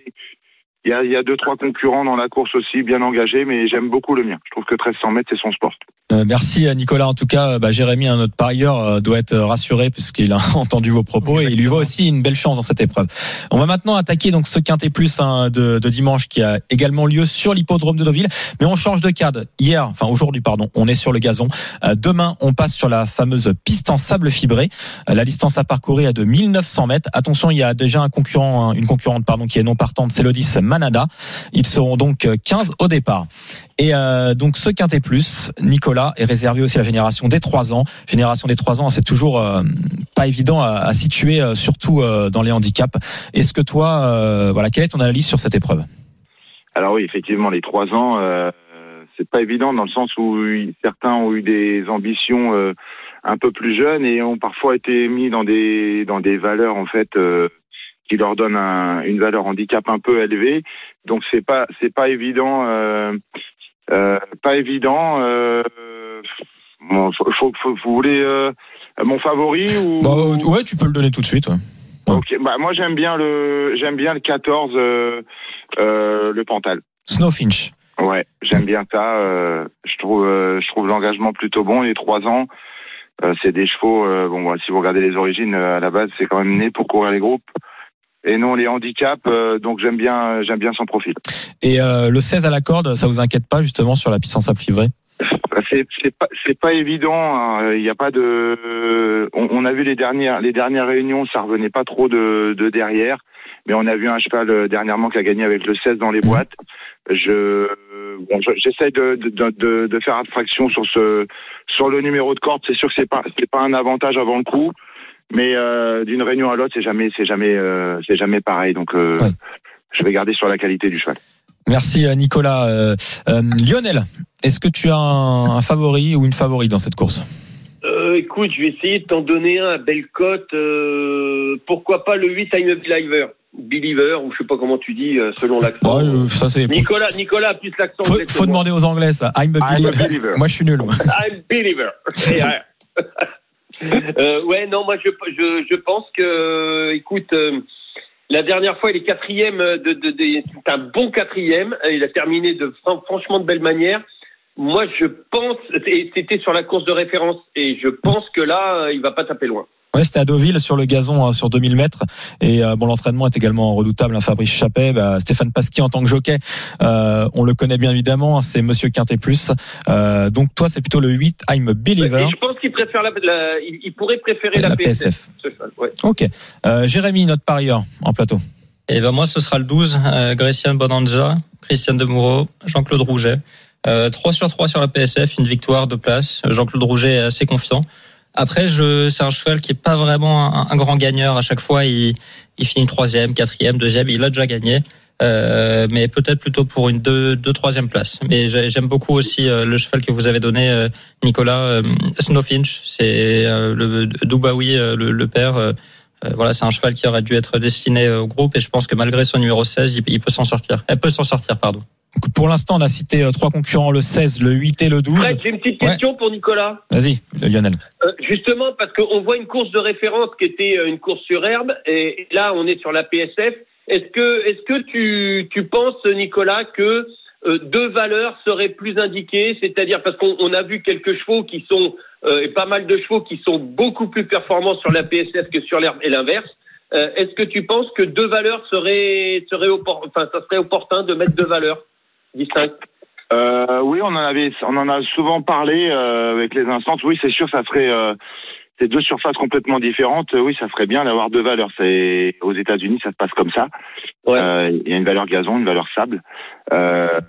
il y a, deux trois concurrents dans la course aussi bien engagés, mais j'aime beaucoup le mien. Je trouve que 1300 mètres c'est son sport. Euh, merci à Nicolas. En tout cas, euh, bah, Jérémy, un autre parieur, euh, doit être euh, rassuré puisqu'il a entendu vos propos et il lui voit aussi une belle chance dans cette épreuve. On va maintenant attaquer donc ce quintet plus de, dimanche qui a également lieu sur l'hippodrome de Deauville, mais on change de cadre. Hier, enfin aujourd'hui, pardon, on est sur le gazon. Euh, demain, on passe sur la fameuse piste en sable fibré. Euh, la distance à parcourir est de 1900 mètres. Attention, il y a déjà un concurrent, hein, une concurrente pardon, qui est non partante, c'est le 10 Manada. Ils seront donc euh, 15 au départ. Et euh, donc ce quintet plus, Nicolas, est réservé aussi à la génération des 3 ans. Génération des 3 ans, c'est toujours euh, pas évident à, situer, euh, surtout euh, dans les handicaps. Est-ce que toi, euh, voilà, quelle est ton analyse sur cette épreuve? Alors oui, effectivement, les trois ans, euh, c'est pas évident dans le sens où certains ont eu des ambitions euh, un peu plus jeunes et ont parfois été mis dans des dans des valeurs en fait euh, qui leur donnent un- une valeur handicap un peu élevée. Donc c'est pas c'est pas évident, euh, euh, pas évident. Euh, bon, faut, faut- faut- vous voulez mon favori ou? Bah, Ouais, tu peux le donner tout de suite. ouais. Bah moi j'aime bien le j'aime bien le 14 euh, euh, le Pantal. Snowfinch. Ouais, j'aime bien ça. je trouve, je trouve l'engagement plutôt bon. Les trois ans, euh, c'est des chevaux. euh, bon, voilà, si vous regardez les origines, euh, à la base, c'est quand même né pour courir les groupes et non les handicaps. euh, donc j'aime bien, j'aime bien son profil. Et euh, le 16 à la corde, ça vous inquiète pas justement sur la puissance à livrer Bah, C'est c'est pas c'est pas évident. hein. Il n'y a pas de. On, on a vu les dernières les dernières réunions, ça revenait pas trop de, de derrière. Mais on a vu un cheval euh, dernièrement qui a gagné avec le 16 dans les boîtes. Je bon, je- j'essaie de, de, de, de faire abstraction sur ce sur le numéro de corde. C'est sûr que c'est pas c'est pas un avantage avant le coup, mais euh, d'une réunion à l'autre, c'est jamais c'est jamais euh, c'est jamais pareil. Donc euh, Ouais. je vais garder sur la qualité du cheval. Merci euh, Nicolas. Euh, euh, Lionel, est-ce que tu as un, un favori ou une favorite dans cette course? Euh, écoute, je vais essayer de t'en donner un à belle cote. Euh, pourquoi pas le 8 I'm a Believer Believer, ou je sais pas comment tu dis, euh, selon l'accent. Ouais, ça c'est. Nicolas, Nicolas a plus l'accent Faut, faut demander aux Anglais ça. I'm a I'm a believer. believer. Moi je suis nul. I'm believer. Euh, ouais, non, moi je, je, je pense que, écoute, euh, la dernière fois il est quatrième de, de, de- c'est un bon quatrième. Il a terminé de fran- franchement de belle manière. Moi, je pense, c'était sur la course de référence, et je pense que là, euh, il va pas taper loin. Ouais, c'était à Deauville sur le gazon hein, sur 2000 mètres et euh, bon l'entraînement est également redoutable. Hein, Fabrice Chappet, bah, Stéphane Pasquier en tant que jockey, euh, on le connaît bien évidemment. hein, c'est Monsieur Quintet plus. Euh, donc toi c'est plutôt le 8 I'm a believer. Pense qu'il préfère la, la- il, il pourrait préférer la, La PSF. PSF. ce cheval, ouais. Ok. Euh, Jérémy notre parieur en plateau. Et ben moi, ce sera le 12, euh, Grecian Bonanza, Christian Demoureau, Jean-Claude Rouget. Euh, 3 sur 3 sur la PSF, une victoire de place. Jean-Claude Rouget est assez confiant. Après, je, c'est un cheval qui est pas vraiment un, un grand gagneur. À chaque fois, il, il finit troisième, quatrième, deuxième. Il a déjà gagné. Euh, mais peut-être plutôt pour une deux, deux troisième place. Mais j'ai- j'aime beaucoup aussi euh, le cheval que vous avez donné, euh, Nicolas euh, Snowfinch. C'est euh, le Dubaoui, euh, le, le père. euh, euh, voilà, c'est un cheval qui aurait dû être destiné au groupe et je pense que malgré son numéro 16, il, il peut s'en sortir. Elle peut s'en sortir, pardon. Pour l'instant on a cité trois concurrents le 16, le 8 et le 12. Fred, j'ai une petite question pour Nicolas. Vas-y Lionel. Euh, justement, parce qu'on voit une course de référence qui était une course sur herbe, et là, on est sur la PSF. Est-ce que, est-ce que tu, tu penses, Nicolas, que euh, deux valeurs seraient plus indiquées, c'est-à-dire parce qu'on on a vu quelques chevaux qui sont euh, et pas mal de chevaux qui sont beaucoup plus performants sur la PSF que sur l'herbe et l'inverse. Euh, Est-ce que tu penses que deux valeurs seraient seraient enfin ça serait opportun de mettre deux valeurs distinctes? Euh, oui, on en avait, on en a souvent parlé euh, avec les instances. Oui, c'est sûr, ça ferait c'est deux surfaces complètement différentes. Euh, Oui, ça ferait bien d'avoir deux valeurs. C'est aux États-Unis, ça se passe comme ça. Ouais. Euh, Il y a une valeur gazon, une valeur sable. Euh,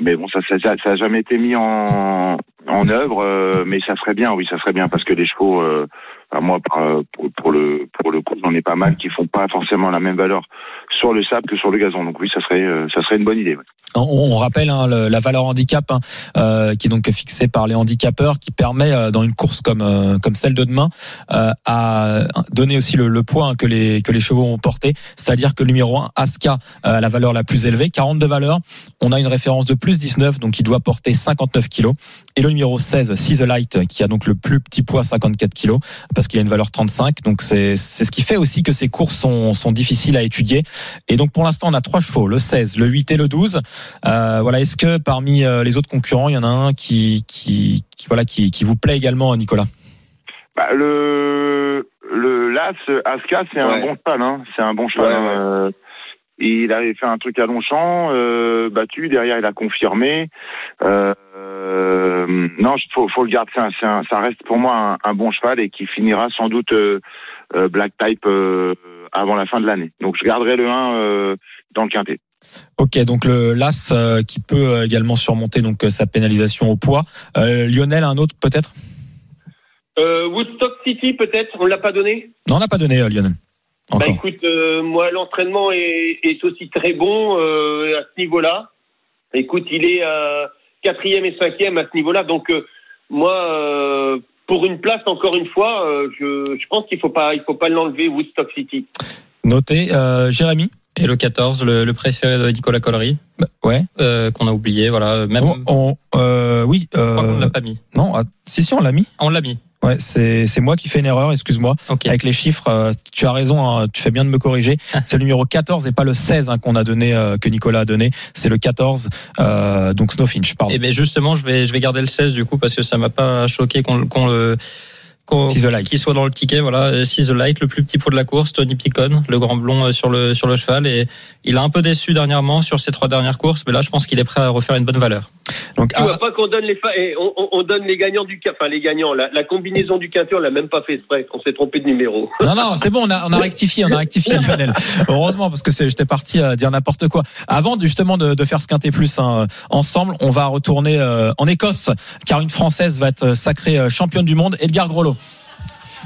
mais bon, ça, ça, ça, ça a jamais été mis en en œuvre. euh, mais ça ferait bien, oui, ça ferait bien parce que les chevaux, euh, enfin, moi, par- pour, le pour le coup, j'en ai pas mal qui font pas forcément la même valeur sur le sable que sur le gazon. Donc oui, ça serait euh, ça serait une bonne idée. On, rappelle hein, la valeur handicap hein, euh, qui est donc fixée par les handicapeurs, qui permet euh, dans une course comme euh, comme celle de demain euh, à donner aussi le, le poids hein, que les que les chevaux ont porté. C'est-à-dire que le numéro 1 Aska a la valeur la plus élevée, 42 valeurs. On a une référence de plus 19, donc il doit porter 59 kilos. Et le numéro 16 See the Light, qui a donc le plus petit poids 54 kilos, parce qu'il a une valeur 35. Donc c'est c'est ce qui fait aussi que ces courses sont sont difficiles à étudier. Et donc pour l'instant on a trois chevaux, le 16, le 8 et le 12. Euh, voilà, est-ce que parmi euh, les autres concurrents, il y en a un qui, qui, qui voilà, qui, qui vous plaît également, Nicolas? Bah, le le Las Aska, c'est un bon cheval. Hein. C'est un bon cheval. Ouais, hein. ouais. Il avait fait un truc à Longchamp, euh, battu. Derrière, il a confirmé. Euh, euh, non, faut, faut le garder. Un- un- ça reste pour moi un, un bon cheval et qui finira sans doute euh, euh, Black Type euh, avant la fin de l'année. Donc, je garderai le 1 euh, dans le quintet. Ok, donc le Las euh, qui peut également surmonter donc euh, sa pénalisation au poids. Euh, Lionel, un autre peut-être? Euh, Woodstock City peut-être, on l'a pas donné? Non, on n'a pas donné euh, Lionel. Bah écoute, euh, moi l'entraînement est, est aussi très bon euh, à ce niveau-là. Écoute, il est euh, quatrième et cinquième à ce niveau-là, donc euh, moi euh, pour une place encore une fois, euh, je, je pense qu'il faut pas il faut pas l'enlever Woodstock City. Noté. Euh, Jérémy? Et le 14, le, le préféré de Nicolas Collery, Bah, Ouais. euh, qu'on a oublié. Voilà, même. On, on- euh, oui. Euh, l'a pas mis. non, ah, si si, on l'a mis. On l'a mis. Ouais, c'est c'est moi qui fais une erreur. Excuse-moi. Avec les chiffres, euh, tu as raison. hein, tu fais bien de me corriger. C'est le numéro 14 et pas le 16 hein, qu'on a donné, euh, que Nicolas a donné. C'est le 14. Euh, donc Snowfinch. Pardon. Et ben justement, je vais je vais garder le 16 du coup parce que ça m'a pas choqué qu'on qu'on le qu'il soit dans le ticket. Voilà, Euh, See the Light, le plus petit pot de la course, Tony Picon, le grand blond euh, sur le sur le cheval et il a un peu déçu dernièrement sur ses trois dernières courses, mais là je pense qu'il est prêt à refaire une bonne valeur. Donc Tu ah, vois pas qu'on donne les fa- eh, on, on- on donne les gagnants du quintet, enfin les gagnants, la, la combinaison du quintet, on l'a même pas fait exprès, on s'est trompé de numéro. Non, non, c'est bon, on a, on a rectifié, on a rectifié Lionel. Heureusement, parce que c'est- j'étais parti à dire n'importe quoi. Avant justement de, de faire ce quintet plus hein, ensemble, on va retourner euh, en Écosse, car une Française va être sacrée euh, championne du monde, Edgar Grolot.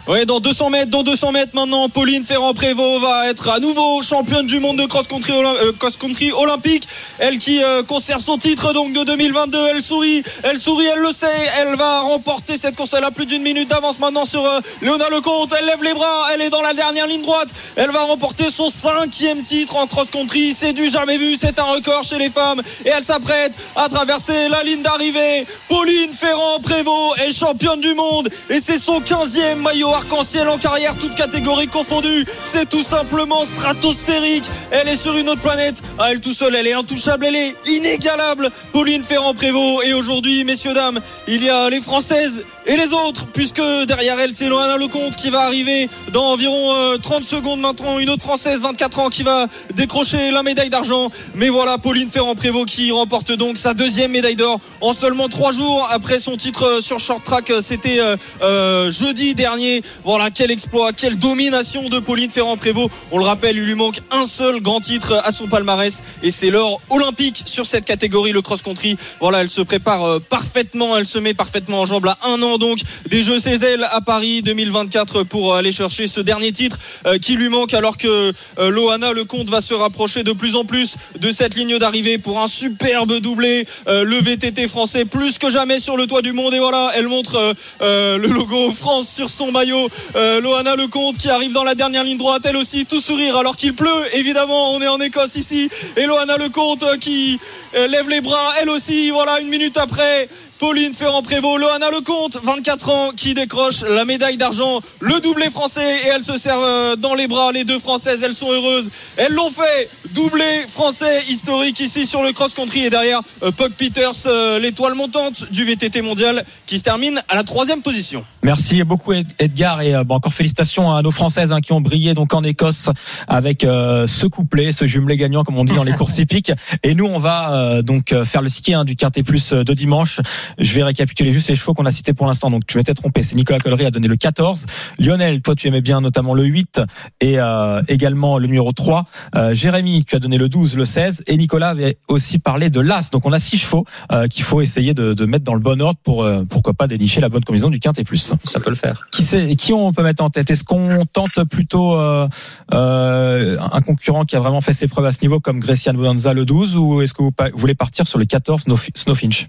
Ouais, dans 200 mètres, dans 200 mètres maintenant, Pauline Ferrand-Prévot va être à nouveau championne du monde de cross-country euh, olympique. Elle qui euh, conserve son titre donc de 2022. Elle sourit, elle sourit, elle le sait. Elle va remporter cette course. Elle a plus d'une minute d'avance maintenant sur euh, Léona Lecomte. Elle lève les bras. Elle est dans la dernière ligne droite. Elle va remporter son cinquième titre en cross-country. C'est du jamais vu. C'est un record chez les femmes. Et elle s'apprête à traverser la ligne d'arrivée. Pauline Ferrand-Prévot est championne du monde. Et c'est son 15e maillot arc-en-ciel en carrière, toutes catégories confondues. C'est tout simplement stratosphérique. Elle est sur une autre planète. À elle tout seule, elle est intouchable, elle est inégalable. Pauline Ferrand-Prévot. Et aujourd'hui, messieurs, dames, il y a les Françaises et les autres, puisque derrière elle, c'est Loana Lecomte qui va arriver dans environ euh, 30 secondes maintenant. Une autre Française, 24 ans, qui va décrocher la médaille d'argent. Mais voilà, Pauline Ferrand-Prévot qui remporte donc sa deuxième médaille d'or en seulement trois jours après son titre euh, sur short track. C'était euh, euh, jeudi dernier. Voilà, quel exploit, quelle domination de Pauline Ferrand-Prévot. On le rappelle, il lui manque un seul grand titre à son palmarès et c'est l'or olympique sur cette catégorie, le cross-country. Voilà, elle se prépare euh, parfaitement, elle se met parfaitement en jambe là. Un an donc des Jeux Cézanne à Paris 2024 pour aller chercher ce dernier titre euh, qui lui manque alors que euh, Loana Lecomte va se rapprocher de plus en plus de cette ligne d'arrivée pour un superbe doublé. Euh, le VTT français plus que jamais sur le toit du monde et voilà, elle montre euh, euh, le logo France sur son maillot. Euh, Loana Lecomte qui arrive dans la dernière ligne droite, elle aussi tout sourire alors qu'il pleut. Évidemment, on est en Écosse ici et Loana Lecomte euh, qui euh, lève les bras, elle aussi. Voilà, une minute après. Pauline Ferrand-Prévot, Loana Lecomte, 24 ans, qui décroche la médaille d'argent, le doublé français, et elles se servent euh, dans les bras, les deux françaises, elles sont heureuses. Elles l'ont fait doublé français historique ici sur le cross-country et derrière euh, Puck Peters, euh, l'étoile montante du VTT mondial qui se termine à la troisième position. Merci beaucoup Ed- Edgar et bon, encore félicitations à nos Françaises hein, qui ont brillé donc en Écosse avec euh, ce couplet, ce jumelé gagnant comme on dit dans les courses hippiques. Et nous on va euh, donc faire le ski hein, du Quintet Plus de dimanche. Je vais récapituler juste les chevaux qu'on a cités pour l'instant. Donc tu m'étais trompé, c'est Nicolas Collery a donné le 14. Lionel, toi tu aimais bien notamment le 8 et euh, également le numéro 3. Euh, Jérémy, tu as donné le 12, le 16 et Nicolas avait aussi parlé de l'As. Donc on a six chevaux euh, qu'il faut essayer de, de mettre dans le bon ordre pour euh, pourquoi pas dénicher la bonne combinaison du Quintet Plus. Ça peut le faire. Qui, qui on peut mettre en tête? Est-ce qu'on tente plutôt euh, euh, un concurrent qui a vraiment fait ses preuves à ce niveau comme Grecian Bonanza le 12 ou est-ce que vous, voulez partir sur le 14 Snowf- Snowfinch?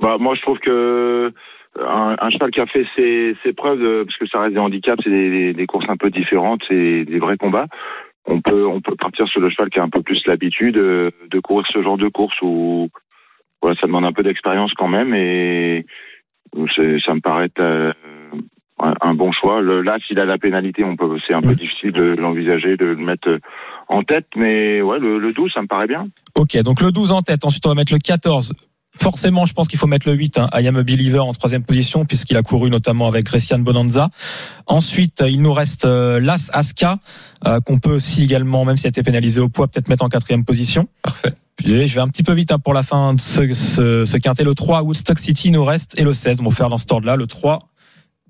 Bah, moi, je trouve que un, un cheval qui a fait ses, ses preuves, de- parce que ça reste des handicaps, c'est des, des- des courses un peu différentes, c'est des vrais combats. On peut, on peut partir sur le cheval qui a un peu plus l'habitude euh, de courir ce genre de course où voilà, ça demande un peu d'expérience quand même et c'est- ça me paraît être, euh, un, un bon choix. Le, là, s'il a la pénalité, on peut, c'est un peu difficile de l'envisager, de le mettre en tête, mais ouais, le, le 12, ça me paraît bien. Ok, donc le 12 en tête. Ensuite, on va mettre le 14. Forcément, je pense qu'il faut mettre le 8, hein, I am a believer en troisième position, puisqu'il a couru notamment avec Christian Bonanza. Ensuite, il nous reste euh, l'As Aska, euh, qu'on peut aussi également, même s'il a été pénalisé au poids, peut-être mettre en quatrième position. Parfait. Je vais un petit peu vite hein, pour la fin de ce, ce, ce quintet. Le 3, Woodstock City nous reste, et le 16. Donc, on va faire dans ce ordre-là, le 3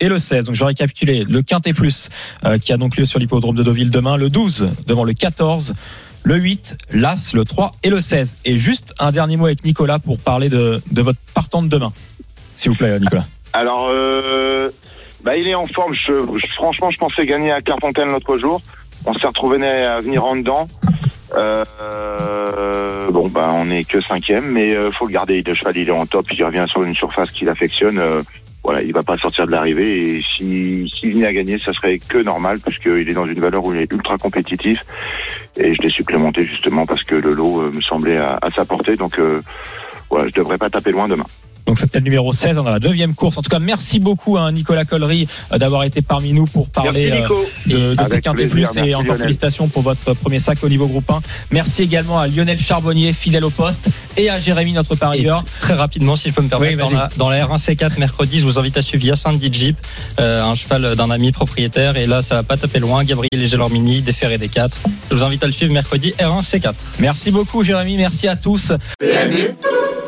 et le 16. Donc, je vais récapituler. Le quintet plus, euh, qui a donc lieu sur l'hippodrome de Deauville demain. Le 12 devant le 14 le 8, l'As, le 3 et le 16. Et juste un dernier mot avec Nicolas pour parler de, de votre partant de demain. S'il vous plaît, Nicolas. Alors, euh, bah, il est en forme. Franchement, je pensais gagner à Clairefontaine l'autre jour. On s'est retrouvé à venir en dedans. Euh, bon, bah, on est que cinquième, mais euh, faut le garder. Le cheval, il est en top. Il revient sur une surface qu'il affectionne. Voilà, il va pas sortir de l'arrivée. Et si s'il venait à gagner, ça serait que normal, puisqu'il est dans une valeur où il est ultra compétitif. Et je l'ai supplémenté justement parce que le lot euh, me semblait à, à sa portée. Donc, euh, voilà, je devrais pas taper loin demain. Donc c'était le numéro 16 dans la deuxième course. En tout cas, merci beaucoup à Nicolas Collery euh, d'avoir été parmi nous pour parler Merci, euh, de, de ces quintés plus et encore Lionel. félicitations pour votre premier sac au niveau groupe 1. Merci également à Lionel Charbonnier, fidèle au poste, et à Jérémy, notre parieur. Très rapidement, si je peux me permettre, Oui, dans, la, dans la R1C4 mercredi, je vous invite à suivre Yacine Jeep, euh, un cheval d'un ami propriétaire. Et là, ça va pas taper loin. Gabriel Léger-Lormini, des Ferré des 4. Je vous invite à le suivre mercredi R1C4. Merci beaucoup, Jérémy. Merci à tous.